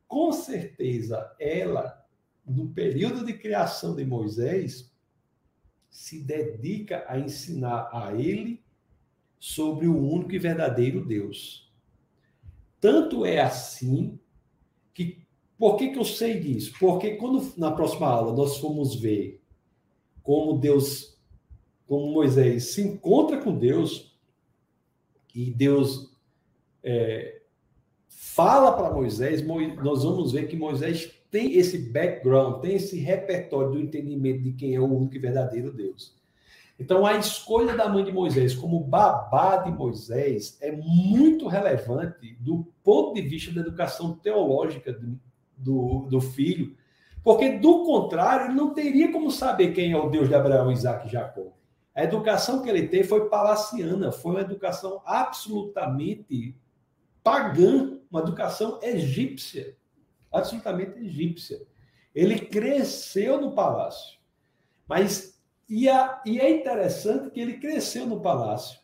com certeza ela, no período de criação de Moisés, se dedica a ensinar a ele sobre o único e verdadeiro Deus. Tanto é assim que por que, que eu sei disso? Porque quando na próxima aula nós formos ver como Deus, como Moisés se encontra com Deus e Deus é, fala para Moisés, nós vamos ver que Moisés tem esse background, tem esse repertório do entendimento de quem é o único e verdadeiro Deus. Então, a escolha da mãe de Moisés como babá de Moisés é muito relevante do ponto de vista da educação teológica do, do filho, porque do contrário, ele não teria como saber quem é o Deus de Abraão, Isaac e Jacó. A educação que ele teve foi palaciana, foi uma educação absolutamente pagã, uma educação egípcia, absolutamente egípcia. Ele cresceu no palácio, mas e, a, e é interessante que ele cresceu no palácio.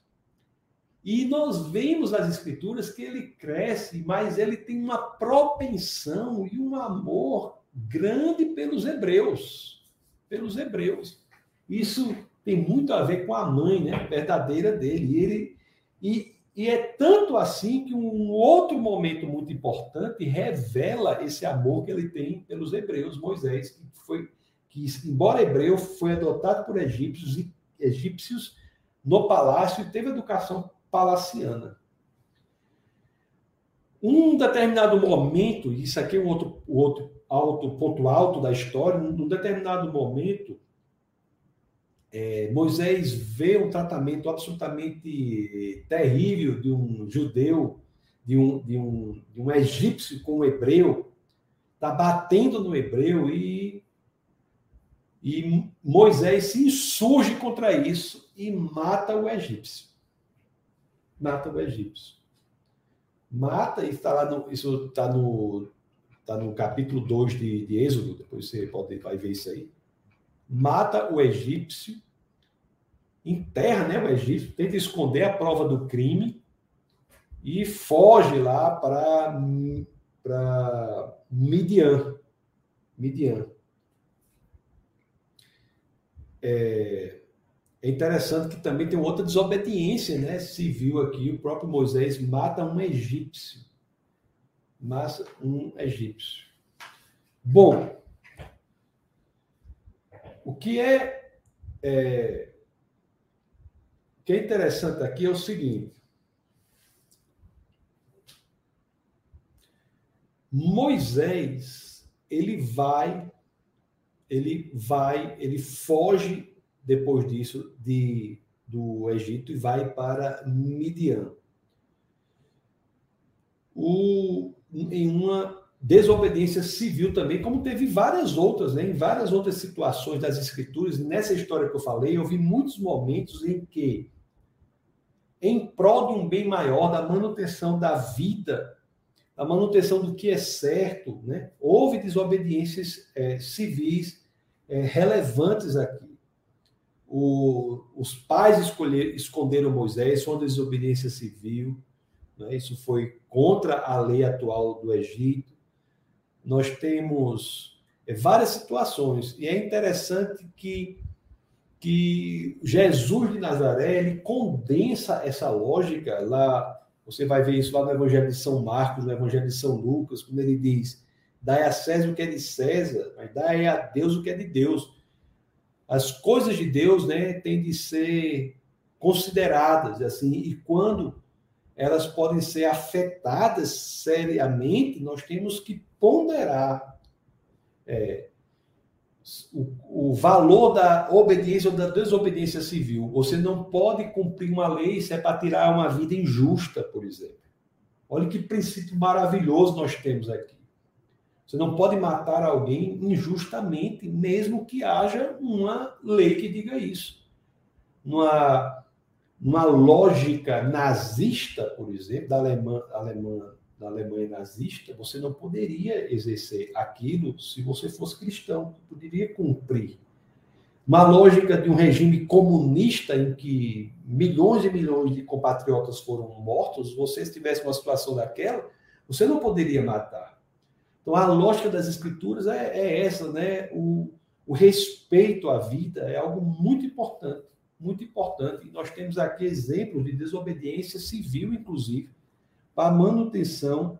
E nós vemos nas escrituras que ele cresce, mas ele tem uma propensão e um amor grande pelos hebreus, pelos hebreus. Isso tem muito a ver com a mãe, né, verdadeira dele. E ele e, e é tanto assim que um outro momento muito importante revela esse amor que ele tem pelos hebreus, Moisés, que foi que embora hebreu foi adotado por egípcios e egípcios no palácio e teve educação palaciana. Um determinado momento, isso aqui é um outro, outro alto, ponto alto da história, num determinado momento, é, Moisés vê um tratamento absolutamente terrível de um judeu, de um, de um, de um egípcio com um hebreu, está batendo no hebreu e, e Moisés se insurge contra isso e mata o egípcio mata o egípcio. Mata, e está lá no, isso está no, tá no capítulo 2 de, de Êxodo, depois você pode vai ver isso aí. Mata o egípcio, enterra né, o egípcio, tenta esconder a prova do crime e foge lá para Midian. Midian. É, é interessante que também tem outra desobediência né, civil aqui. O próprio Moisés mata um egípcio. Mata um egípcio. Bom, o que é, é, o que é interessante aqui é o seguinte. Moisés, ele vai, ele vai, ele foge depois disso de, do Egito e vai para Midian. O, em uma desobediência civil também, como teve várias outras, né? em várias outras situações das escrituras, nessa história que eu falei, eu vi muitos momentos em que, em prol de um bem maior, da manutenção da vida, da manutenção do que é certo, né? houve desobediências é, civis é, relevantes aqui. O, os pais escolher, esconderam Moisés, foi uma desobediência civil, né? isso foi contra a lei atual do Egito nós temos é, várias situações, e é interessante que, que Jesus de Nazaré ele condensa essa lógica lá. Você vai ver isso lá no Evangelho de São Marcos, no Evangelho de São Lucas, quando ele diz: Dai a César o que é de César, mas dai a Deus o que é de Deus. As coisas de Deus né, têm de ser consideradas assim, e quando elas podem ser afetadas seriamente, nós temos que ponderar é, o, o, valor da obediência ou da desobediência civil. Você não pode cumprir uma lei se é para tirar uma vida injusta, por exemplo. Olha que princípio maravilhoso nós temos aqui. Você não pode matar alguém injustamente, mesmo que haja uma lei que diga isso. Numa, numa lógica nazista, por exemplo, da Alemanha, Alemanha da Alemanha nazista, você não poderia exercer aquilo se você fosse cristão, poderia cumprir. Uma lógica de um regime comunista em que milhões e milhões de compatriotas foram mortos, você estivesse uma situação daquela, você não poderia matar. Então a lógica das escrituras é, é essa, né? O, o respeito à vida é algo muito importante, muito importante. Nós temos aqui exemplos de desobediência civil, inclusive, para manutenção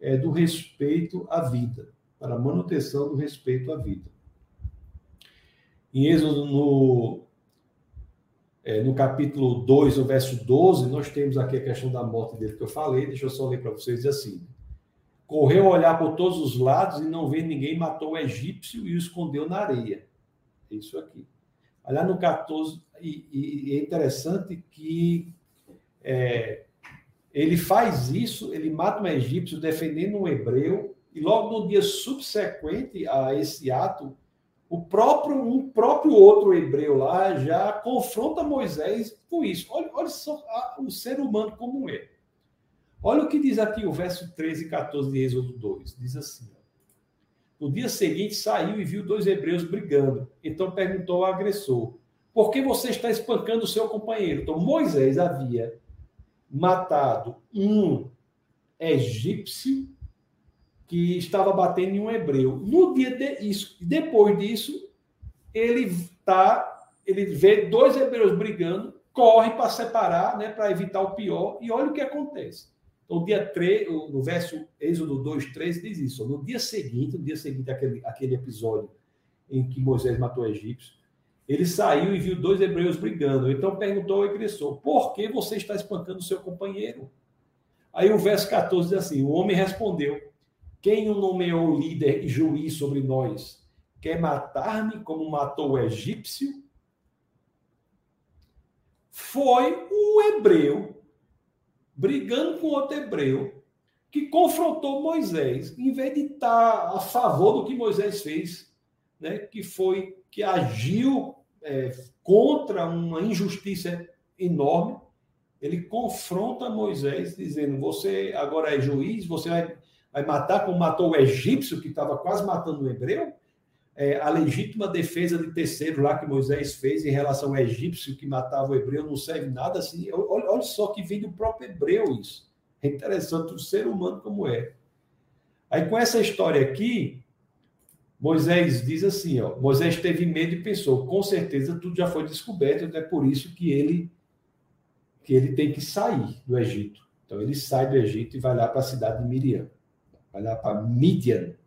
é, do respeito à vida, para manutenção do respeito à vida. Em Êxodo, no, é, no capítulo 2, no verso 12, nós temos aqui a questão da morte dele que eu falei, deixa eu só ler para vocês assim. Correu a olhar por todos os lados e não vê ninguém, matou o egípcio e o escondeu na areia. É isso aqui. Olhar no 14, e, e, é interessante que é, ele faz isso, ele mata um egípcio defendendo um hebreu, e logo no dia subsequente a esse ato, o próprio um próprio outro hebreu lá já confronta Moisés com isso. Olha, olha só o ser humano como é. Olha o que diz aqui o verso 13 e 14 de Êxodo 2. Diz assim: No dia seguinte saiu e viu dois hebreus brigando. Então perguntou ao agressor: Por que você está espancando o seu companheiro? Então Moisés havia matado um egípcio que estava batendo em um hebreu. No dia de isso, depois disso, ele tá, ele vê dois hebreus brigando, corre para separar, né, para evitar o pior, e olha o que acontece. Então, dia 3, no verso Êxodo 2, 3, diz isso. No dia seguinte, no dia seguinte aquele, aquele episódio em que Moisés matou o egípcio, ele saiu e viu dois hebreus brigando. Então perguntou ao agressor: Por que você está espancando o seu companheiro? Aí o verso 14 diz assim: O homem respondeu: Quem o nomeou líder e juiz sobre nós? Quer matar-me como matou o egípcio? Foi um hebreu brigando com outro hebreu que confrontou Moisés, em vez de estar a favor do que Moisés fez, né, que foi que agiu é, contra uma injustiça enorme, ele confronta Moisés, dizendo: Você agora é juiz, você vai, vai matar como matou o egípcio, que estava quase matando o hebreu? É, a legítima defesa de terceiro lá que Moisés fez em relação ao egípcio que matava o hebreu não serve nada assim. Olha, olha só que vem do próprio hebreu isso. É interessante o ser humano como é. Aí com essa história aqui, Moisés diz assim, ó, Moisés teve medo e pensou, com certeza tudo já foi descoberto, então é por isso que ele que ele tem que sair do Egito. Então ele sai do Egito e vai lá para a cidade de Miriam, vai lá para Midian.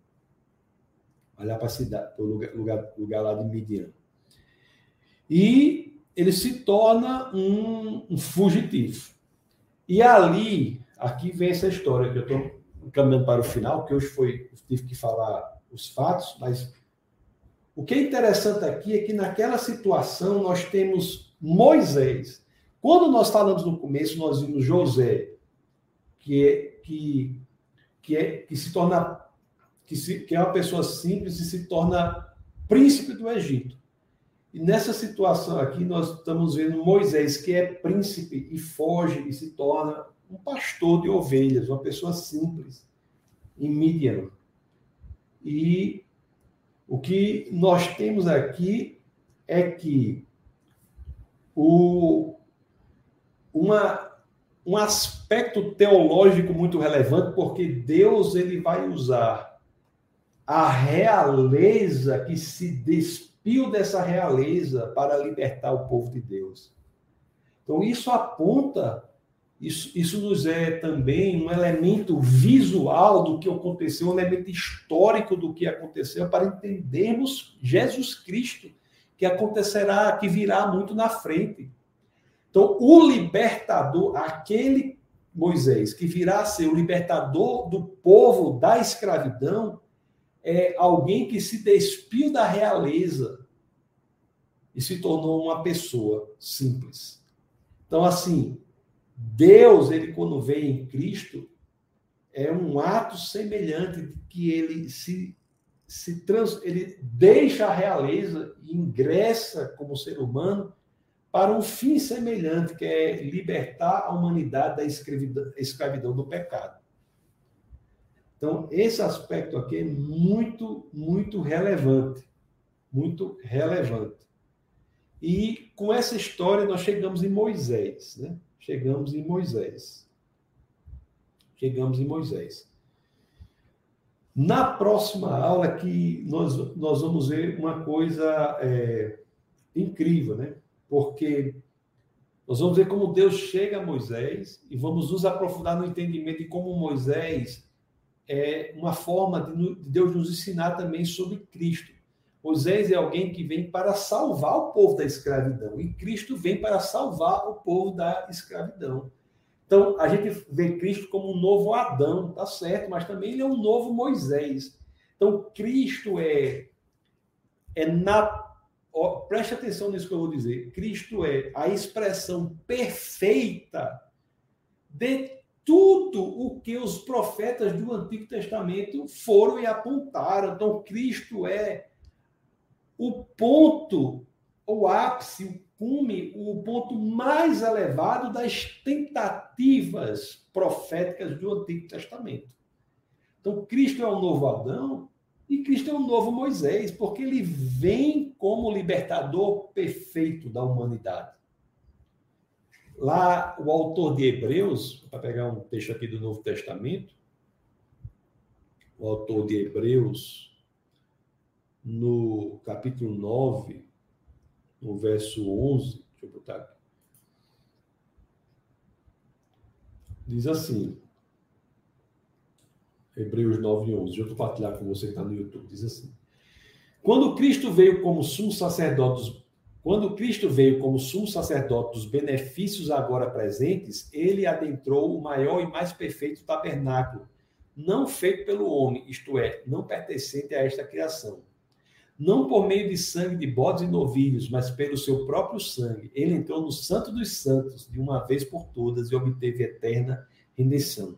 Vai para a cidade, para o lugar, lugar, lugar lá de Midian. E ele se torna um, um fugitivo. E ali, aqui vem essa história, que eu estou caminhando para o final, que hoje foi, tive que falar os fatos, mas o que é interessante aqui é que naquela situação nós temos Moisés. Quando nós falamos no começo, nós vimos José, que é, que, que, é, que se torna que, se, que é uma pessoa simples e se torna príncipe do Egito. E nessa situação aqui, nós estamos vendo Moisés, que é príncipe e foge e se torna um pastor de ovelhas, uma pessoa simples, em Midian. E o que nós temos aqui é que o, uma, um aspecto teológico muito relevante, porque Deus ele vai usar a realeza que se despiu dessa realeza para libertar o povo de Deus. Então, isso aponta isso, isso nos é também um elemento visual do que aconteceu, um elemento histórico do que aconteceu, para entendermos Jesus Cristo, que acontecerá, que virá muito na frente. Então, o libertador, aquele Moisés, que virá a ser o libertador do povo da escravidão, é alguém que se despiu da realeza e se tornou uma pessoa simples. Então, assim, Deus, ele quando vem em Cristo, é um ato semelhante de que ele se, se trans, ele deixa a realeza e ingressa como ser humano para um fim semelhante, que é libertar a humanidade da escravidão, escravidão do pecado. Então, esse aspecto aqui é muito, muito relevante. Muito relevante. E com essa história nós chegamos em Moisés, né? chegamos em Moisés. Chegamos em Moisés. Na próxima aula que nós, nós vamos ver uma coisa é, incrível, né? Porque nós vamos ver como Deus chega a Moisés e vamos nos aprofundar no entendimento de como Moisés é uma forma de Deus nos ensinar também sobre Cristo. Moisés é alguém que vem para salvar o povo da escravidão e Cristo vem para salvar o povo da escravidão. Então, a gente vê Cristo como um novo Adão, tá certo, mas também ele é um novo Moisés. Então, Cristo é é na ó, preste atenção nisso que eu vou dizer. Cristo é a expressão perfeita de tudo o que os profetas do Antigo Testamento foram e apontaram. Então, Cristo é o ponto, o ápice, o cume, o ponto mais elevado das tentativas proféticas do Antigo Testamento. Então, Cristo é o novo Adão e Cristo é o novo Moisés, porque ele vem como libertador perfeito da humanidade. Lá, o autor de Hebreus, para pegar um texto aqui do Novo Testamento, o autor de Hebreus, no capítulo 9, no verso 11, deixa eu botar aqui. Diz assim, Hebreus 9, 11. Deixa eu compartilhar com você que está no YouTube. Diz assim: Quando Cristo veio como sumo sacerdote quando Cristo veio como sumo sacerdote dos benefícios agora presentes, ele adentrou o maior e mais perfeito tabernáculo, não feito pelo homem, isto é, não pertencente a esta criação não por meio de sangue de bodes e novilhos, mas pelo seu próprio sangue. Ele entrou no Santo dos Santos de uma vez por todas e obteve eterna redenção.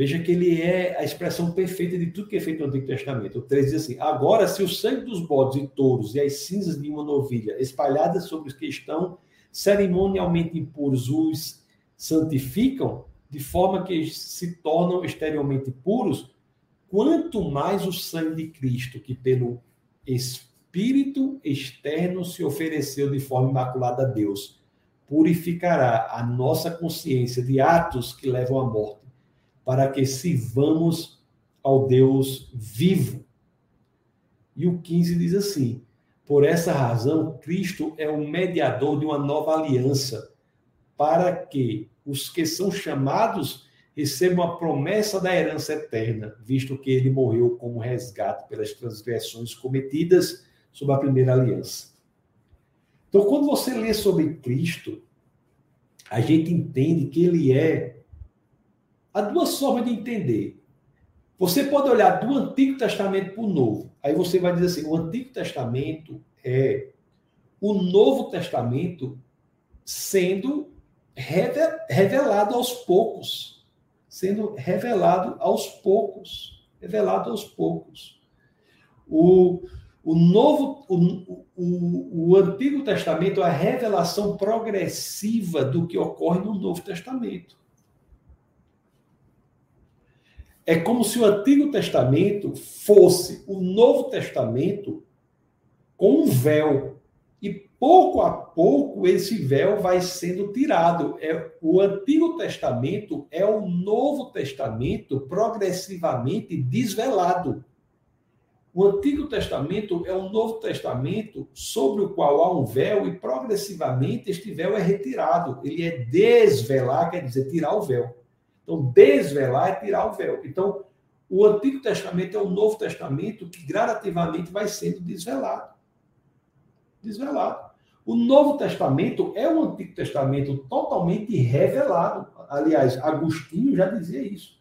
Veja que ele é a expressão perfeita de tudo que é feito no Antigo Testamento. O 3 diz assim: Agora, se o sangue dos bodes e touros e as cinzas de uma novilha espalhadas sobre os que estão cerimonialmente impuros os santificam, de forma que se tornam exteriormente puros, quanto mais o sangue de Cristo, que pelo espírito externo se ofereceu de forma imaculada a Deus, purificará a nossa consciência de atos que levam à morte, para que sirvamos ao Deus vivo. E o 15 diz assim: Por essa razão, Cristo é o mediador de uma nova aliança, para que os que são chamados receba uma promessa da herança eterna, visto que ele morreu como resgate pelas transgressões cometidas sob a primeira aliança. Então, quando você lê sobre Cristo, a gente entende que ele é. Há duas formas de entender. Você pode olhar do Antigo Testamento para o Novo. Aí você vai dizer assim: o Antigo Testamento é o Novo Testamento sendo revelado aos poucos. Sendo revelado aos poucos. Revelado aos poucos. O, o Novo, o, o, o Antigo Testamento é a revelação progressiva do que ocorre no Novo Testamento. É como se o Antigo Testamento fosse o Novo Testamento com um véu. E pouco a pouco esse véu vai sendo tirado. É, o Antigo Testamento é o Novo Testamento progressivamente desvelado. O Antigo Testamento é o Novo Testamento sobre o qual há um véu e progressivamente este véu é retirado. Ele é desvelar, quer dizer, tirar o véu. Então, desvelar é tirar o véu. Então, o Antigo Testamento é o Novo Testamento que gradativamente vai sendo desvelado. Desvelado. O Novo Testamento é o Antigo Testamento totalmente revelado. Aliás, Agostinho já dizia isso.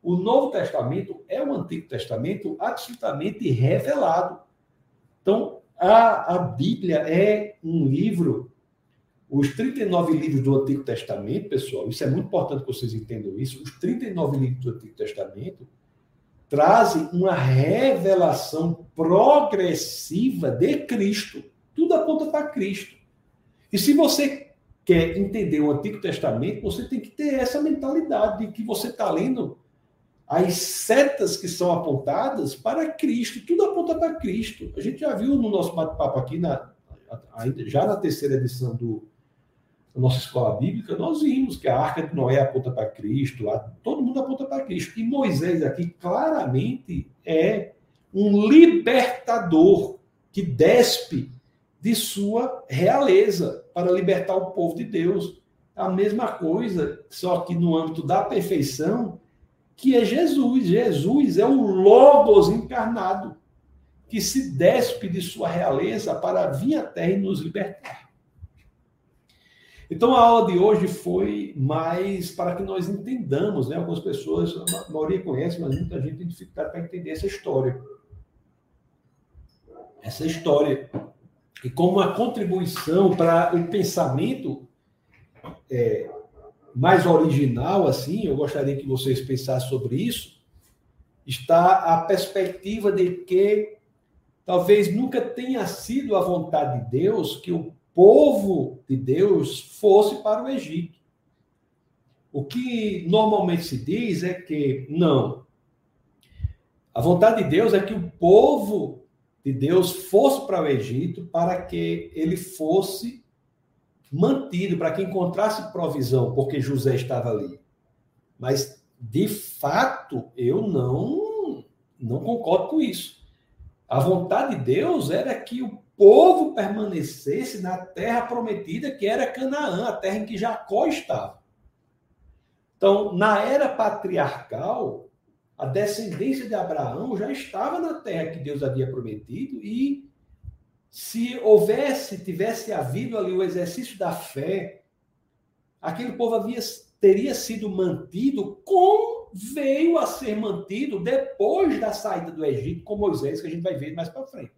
O Novo Testamento é o Antigo Testamento absolutamente revelado. Então, a, a Bíblia é um livro, os 39 livros do Antigo Testamento, pessoal, isso é muito importante que vocês entendam isso, os 39 livros do Antigo Testamento trazem uma revelação progressiva de Cristo. Tudo aponta para Cristo. E se você quer entender o Antigo Testamento, você tem que ter essa mentalidade de que você está lendo as setas que são apontadas para Cristo, tudo aponta para Cristo. A gente já viu no nosso bate-papo aqui, na, já na terceira edição do, da nossa escola bíblica, nós vimos que a arca de Noé aponta para Cristo, todo mundo aponta para Cristo. E Moisés aqui claramente é um libertador que despe de sua realeza para libertar o povo de Deus. A mesma coisa, só que no âmbito da perfeição, que é Jesus. Jesus é o Logos encarnado, que se despe de sua realeza para vir à terra e nos libertar. Então a aula de hoje foi mais para que nós entendamos, né? Algumas pessoas, a maioria conhece, mas muita gente tem dificuldade para entender essa história. Essa história. E como uma contribuição para o pensamento é, mais original, assim, eu gostaria que vocês pensassem sobre isso, está a perspectiva de que talvez nunca tenha sido a vontade de Deus que o povo de Deus fosse para o Egito. O que normalmente se diz é que não. A vontade de Deus é que o povo de Deus fosse para o Egito para que ele fosse mantido para que encontrasse provisão, porque José estava ali. Mas, de fato, eu não, não concordo com isso. A vontade de Deus era que o povo permanecesse na terra prometida, que era Canaã, a terra em que Jacó estava. Então, na era patriarcal, a descendência de Abraão já estava na terra que Deus havia prometido e se houvesse, tivesse havido ali o exercício da fé, aquele povo havia, teria sido mantido como veio a ser mantido depois da saída do Egito com Moisés, que a gente vai ver mais para frente.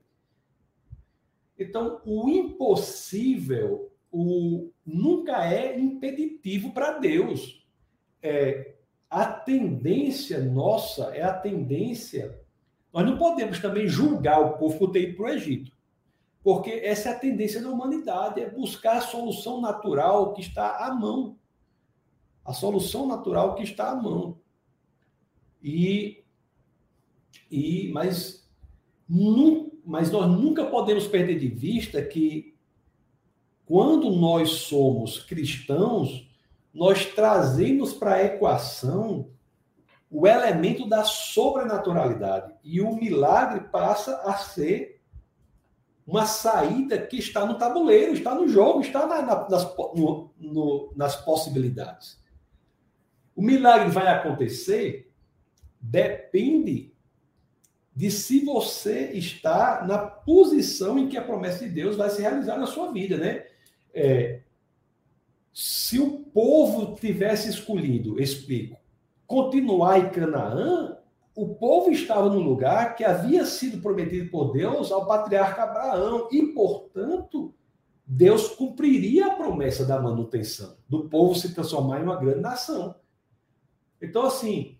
Então, o impossível o, nunca é impeditivo para Deus. É, a tendência nossa é a tendência. Nós não podemos também julgar o povo por ter ido para o Egito. Porque essa é a tendência da humanidade, é buscar a solução natural que está à mão. A solução natural que está à mão. E, e mas, nu, mas nós nunca podemos perder de vista que quando nós somos cristãos, nós trazemos para a equação o elemento da sobrenaturalidade. E o milagre passa a ser uma saída que está no tabuleiro, está no jogo, está na, na, nas, no, no, nas possibilidades. O milagre vai acontecer depende de se você está na posição em que a promessa de Deus vai se realizar na sua vida, né? É, se o povo tivesse escolhido, explico, continuar em Canaã, o povo estava no lugar que havia sido prometido por Deus ao patriarca Abraão e, portanto, Deus cumpriria a promessa da manutenção, do povo se transformar em uma grande nação. Então, assim,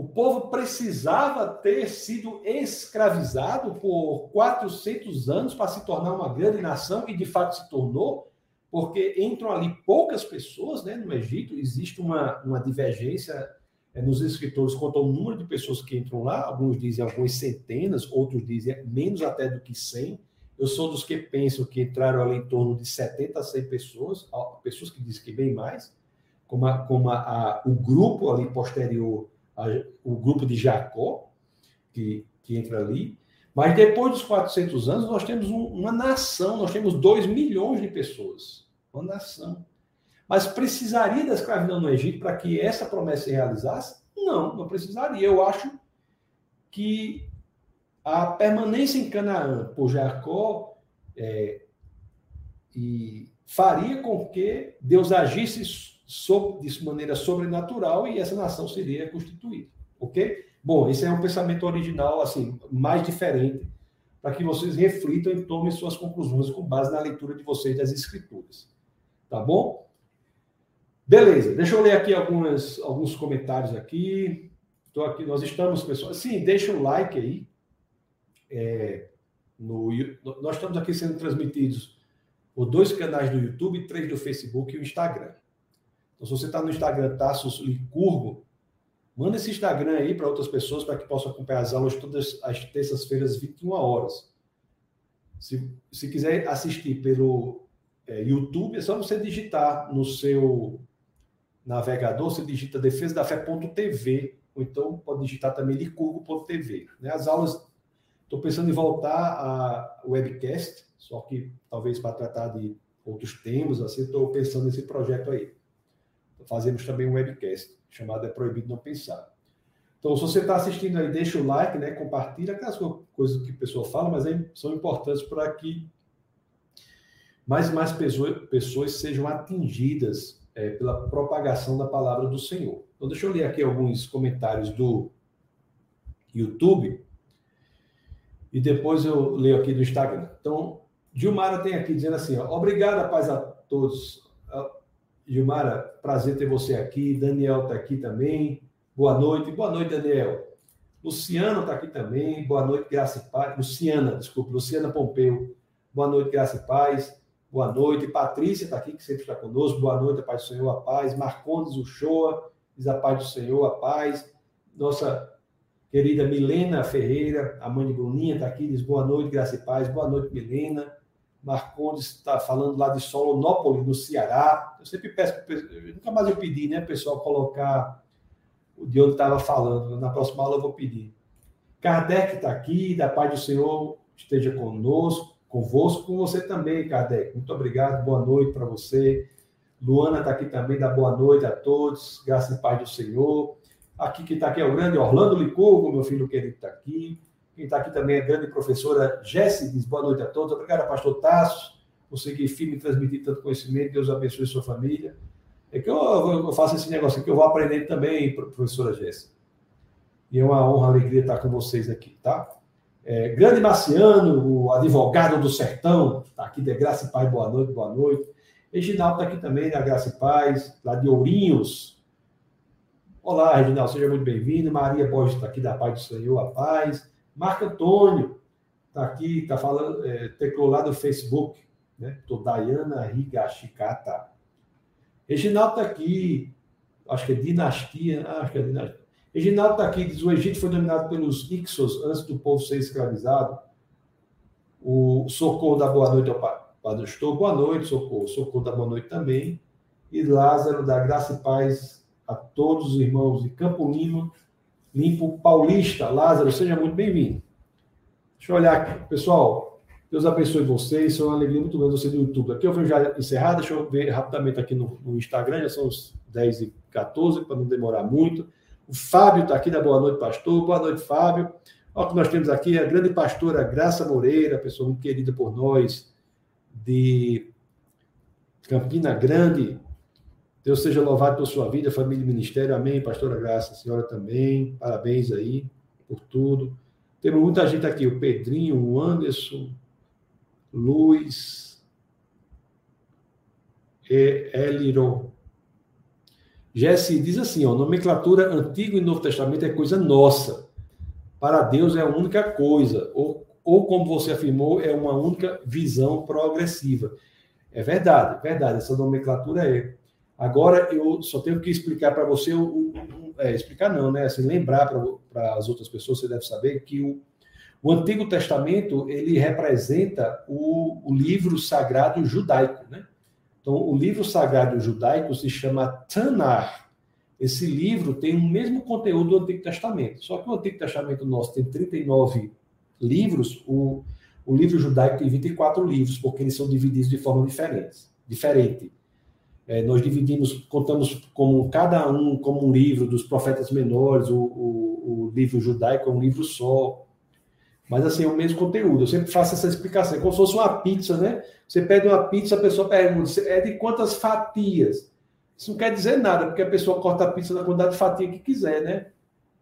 o povo precisava ter sido escravizado por 400 anos para se tornar uma grande nação, e de fato se tornou, porque entram ali poucas pessoas né, no Egito, existe uma, uma divergência é, nos escritores quanto ao número de pessoas que entram lá, alguns dizem algumas centenas, outros dizem menos até do que 100. Eu sou dos que pensam que entraram ali em torno de 70 a 100 pessoas, pessoas que dizem que bem mais, como, a, como a, a, o grupo ali posterior, o grupo de Jacó, que, que entra ali. Mas depois dos 400 anos, nós temos um, uma nação, nós temos 2 milhões de pessoas. Uma nação. Mas precisaria da escravidão no Egito para que essa promessa se realizasse? Não, não precisaria. Eu acho que a permanência em Canaã por Jacó é, e faria com que Deus agisse de maneira sobrenatural e essa nação seria constituída, ok? Bom, esse é um pensamento original, assim, mais diferente, para que vocês reflitam e tomem suas conclusões com base na leitura de vocês das escrituras, tá bom? Beleza, deixa eu ler aqui algumas, alguns comentários aqui. Estou aqui, nós estamos, pessoal. Sim, deixa o like aí. É, no, nós estamos aqui sendo transmitidos por dois canais do YouTube, três do Facebook e o Instagram. Então, se você está no Instagram, Tassos Licurgo, manda esse Instagram aí para outras pessoas para que possam acompanhar as aulas todas as terças-feiras, 21 horas. Se, se quiser assistir pelo é, YouTube, é só você digitar no seu navegador, você digita defesadafé.tv, ou então pode digitar também licurgo.tv. Né? As aulas, estou pensando em voltar a webcast, só que talvez para tratar de outros temas, assim, estou pensando nesse projeto aí fazemos também um webcast chamado É Proibido Não Pensar. Então, se você está assistindo aí, deixa o like, né? Compartilha aquelas coisas que a pessoa fala, mas são importantes para que mais e mais pessoas, pessoas sejam atingidas é, pela propagação da palavra do Senhor. Então, deixa eu ler aqui alguns comentários do YouTube e depois eu leio aqui do Instagram. Então, Gilmara tem aqui dizendo assim: ó, obrigado, paz a todos. Gilmara, prazer ter você aqui. Daniel está aqui também. Boa noite. Boa noite, Daniel. Luciano está aqui também. Boa noite, Graça e Paz. Luciana, desculpa, Luciana Pompeu. Boa noite, Graça e Paz. Boa noite. Patrícia está aqui, que sempre está conosco. Boa noite, a paz do Senhor, a paz. Marcondes Uchoa, diz a paz do Senhor, a paz. Nossa querida Milena Ferreira, a mãe de Bruninha, está aqui, diz boa noite, graça e paz. Boa noite, Milena. Marcondes está falando lá de Solonópolis, no Ceará. Eu sempre peço, nunca mais eu pedi, né, pessoal, colocar de onde estava falando. Na próxima aula eu vou pedir. Kardec está aqui, da paz do Senhor esteja conosco, convosco, com você também, Kardec. Muito obrigado, boa noite para você. Luana está aqui também, dá boa noite a todos, graças e paz do Senhor. Aqui que está aqui é o grande Orlando Licurgo, meu filho querido está aqui. Quem está aqui também é a grande professora Jéssica, diz boa noite a todos. Obrigado, pastor Tasso, por seguir firme e transmitir tanto conhecimento. Deus abençoe sua família. É que eu, eu faço esse negócio aqui, eu vou aprender também, professora Jéssica. E é uma honra, alegria estar com vocês aqui, tá? É, grande Marciano, o advogado do sertão, está aqui de Graça e Paz, boa noite, boa noite. Reginaldo está aqui também, da Graça e Paz, lá de Ourinhos. Olá, Reginaldo, seja muito bem-vindo. Maria Borges está aqui da Paz do Senhor, a paz. Marco Antônio está aqui, está falando, é, teclou lá Facebook, né? Tô Dayana Higashikata. Reginaldo está aqui, acho que é dinastia, ah, acho que é dinastia. Reginaldo está aqui, diz: o Egito foi dominado pelos Ixos antes do povo ser escravizado. O socorro da boa noite ao Padre Estou, boa noite, socorro. Socorro da boa noite também. E Lázaro, da graça e paz a todos os irmãos de Campo Lima Limpo Paulista. Lázaro, seja muito bem-vindo. Deixa eu olhar aqui. Pessoal, Deus abençoe vocês. Foi uma alegria muito grande você do YouTube. Aqui eu vou já encerrar. Deixa eu ver rapidamente aqui no, no Instagram. Já são os 10 e 14 para não demorar muito. O Fábio está aqui da Boa Noite, Pastor. Boa noite, Fábio. Olha o que nós temos aqui, a grande pastora Graça Moreira, pessoa muito querida por nós, de Campina Grande. Deus seja louvado por sua vida, família e ministério. Amém, pastora Graça, senhora também. Parabéns aí por tudo. Temos muita gente aqui, o Pedrinho, o Anderson, Luiz, Eliron. Jesse diz assim, ó, nomenclatura Antigo e Novo Testamento é coisa nossa. Para Deus é a única coisa, ou, ou como você afirmou, é uma única visão progressiva. É verdade, é verdade, essa nomenclatura é. Agora, eu só tenho que explicar para você, o, o, é, explicar não, né? Assim, lembrar para as outras pessoas, você deve saber que o, o Antigo Testamento, ele representa o, o livro sagrado judaico, né? Então, o livro sagrado judaico se chama Tanar. Esse livro tem o mesmo conteúdo do Antigo Testamento, só que o Antigo Testamento nosso tem 39 livros, o, o livro judaico tem 24 livros, porque eles são divididos de forma diferente. diferente. É, nós dividimos, contamos como cada um como um livro dos profetas menores, o, o, o livro judaico é um livro só, mas assim, é o mesmo conteúdo. Eu sempre faço essa explicação. É como se fosse uma pizza, né? Você pede uma pizza, a pessoa pergunta, é de quantas fatias? Isso não quer dizer nada, porque a pessoa corta a pizza na quantidade de fatia que quiser, né?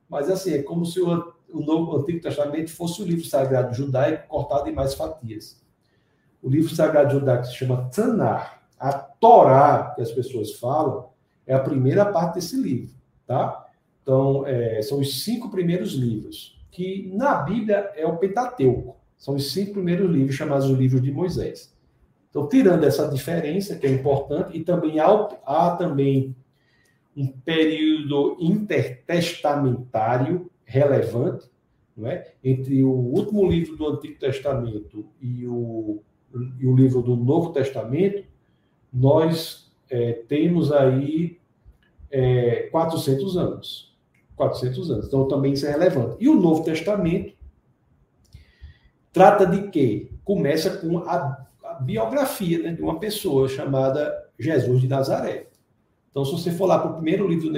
Mas assim, é como se o, o Novo Antigo Testamento fosse o livro sagrado judaico cortado em mais fatias. O livro sagrado judaico se chama Tanar. A Torá, que as pessoas falam, é a primeira parte desse livro, tá? Então, é, são os cinco primeiros livros que na Bíblia é o Pentateuco. São os cinco primeiros livros chamados os livros de Moisés. Então, tirando essa diferença, que é importante, e também há, há também um período intertestamentário relevante, é? entre o último livro do Antigo Testamento e o, e o livro do Novo Testamento, nós é, temos aí é, 400 anos. 400 anos. Então, também isso é relevante. E o Novo Testamento trata de quê? Começa com a, a biografia né, de uma pessoa chamada Jesus de Nazaré. Então, se você for lá para o primeiro livro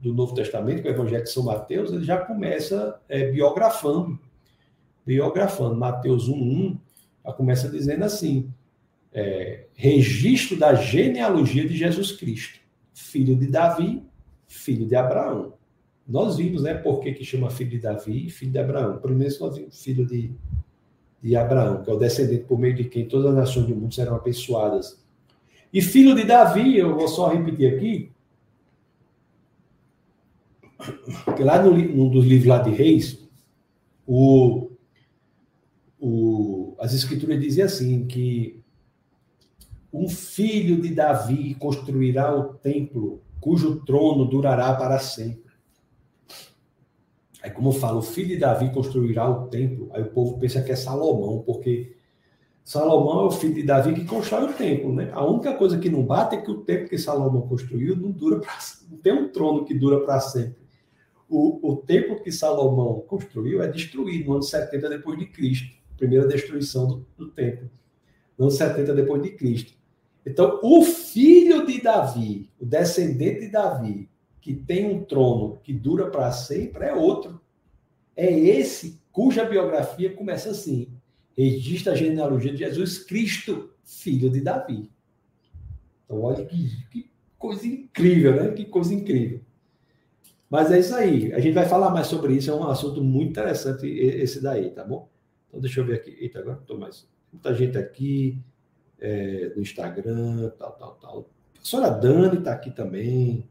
do Novo Testamento, que é o Evangelho de São Mateus, ele já começa é, biografando. Biografando. Mateus 1,1 já começa dizendo assim: é, registro da genealogia de Jesus Cristo, filho de Davi, filho de Abraão. Nós vimos, né, por que, que chama filho de Davi e filho de Abraão. Primeiro nós vimos filho de, de Abraão, que é o descendente por meio de quem todas as nações do mundo serão abençoadas. E filho de Davi, eu vou só repetir aqui, porque lá no, num dos livros lá de Reis, o, o, as escrituras dizem assim, que um filho de Davi construirá o templo cujo trono durará para sempre. Aí, como fala, o filho de Davi construirá o templo. Aí o povo pensa que é Salomão, porque Salomão é o filho de Davi que constrói o templo, né? A única coisa que não bate é que o templo que Salomão construiu não dura para não tem um trono que dura para sempre. O, o templo que Salomão construiu é destruído no ano 70 depois de Cristo, primeira destruição do, do templo, no ano 70 depois de Cristo. Então, o filho de Davi, o descendente de Davi, que tem um trono que dura para sempre é outro. É esse cuja biografia começa assim: registra a genealogia de Jesus Cristo, filho de Davi. Então, olha que, que coisa incrível, né? Que coisa incrível. Mas é isso aí. A gente vai falar mais sobre isso. É um assunto muito interessante esse daí, tá bom? Então, deixa eu ver aqui. Eita, agora estou mais. Muita gente aqui é, no Instagram, tal, tal, tal. A professora Dani está aqui também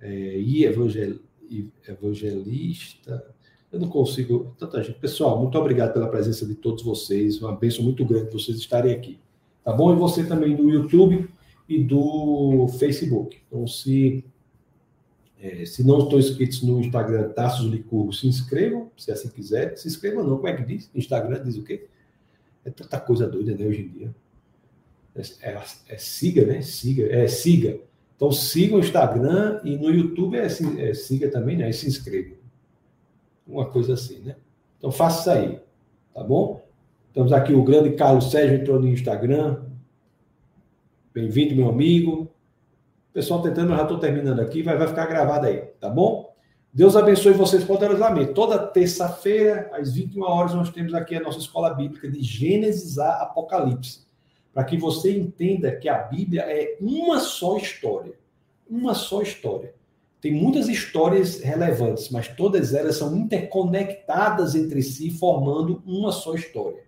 é, e evangel, evangelista. Eu não consigo. Tanta gente. Pessoal, muito obrigado pela presença de todos vocês. Uma bênção muito grande vocês estarem aqui. Tá bom? E você também do YouTube e do Facebook. Então, se, é, se não estão inscritos no Instagram Tassos Licurgo, se inscrevam, se assim quiser. Se inscrevam não. Como é que diz? Instagram diz o quê? É tanta coisa doida, né, hoje em dia. É, é, é siga, né? Siga. É siga. Então siga o Instagram e no YouTube é, é, siga também, né? E se inscreva. Uma coisa assim, né? Então faça isso aí, tá bom? Estamos aqui, o grande Carlos Sérgio entrou no Instagram. Bem-vindo, meu amigo. Pessoal tentando, eu já estou terminando aqui, vai, vai ficar gravado aí, tá bom? Deus abençoe vocês poderosamente. Toda terça-feira, às 21 horas, nós temos aqui a nossa escola bíblica de Gênesis a Apocalipse. Para que você entenda que a Bíblia é uma só história. Uma só história. Tem muitas histórias relevantes, mas todas elas são interconectadas entre si, formando uma só história.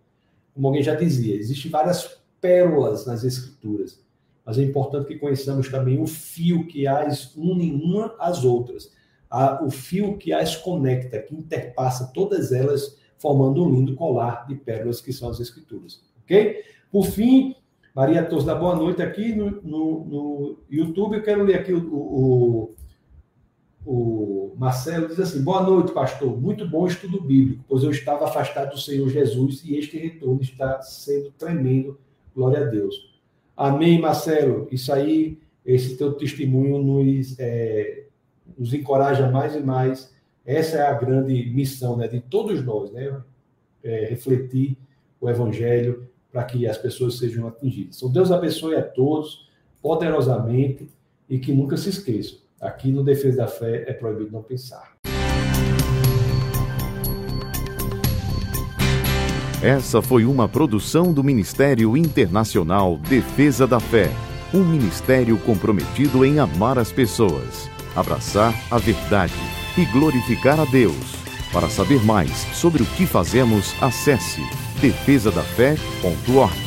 Como alguém já dizia, existem várias pérolas nas Escrituras mas é importante que conheçamos também o fio que as une uma às outras, a, o fio que as conecta, que interpassa todas elas, formando um lindo colar de pérolas que são as Escrituras. Ok? Por fim, Maria Tos da boa noite aqui no, no, no, YouTube. Eu quero ler aqui o, o, o Marcelo diz assim: Boa noite, pastor. Muito bom estudo bíblico, pois eu estava afastado do Senhor Jesus e este retorno está sendo tremendo. Glória a Deus. Amém, Marcelo. Isso aí, esse teu testemunho nos, é, nos encoraja mais e mais. Essa é a grande missão né, de todos nós, né? É, refletir o Evangelho para que as pessoas sejam atingidas. Então, Deus abençoe a todos poderosamente e que nunca se esqueçam. Aqui no Defesa da Fé é proibido não pensar. Essa foi uma produção do Ministério Internacional Defesa da Fé, um ministério comprometido em amar as pessoas, abraçar a verdade e glorificar a Deus. Para saber mais sobre o que fazemos, acesse defesadafé.org.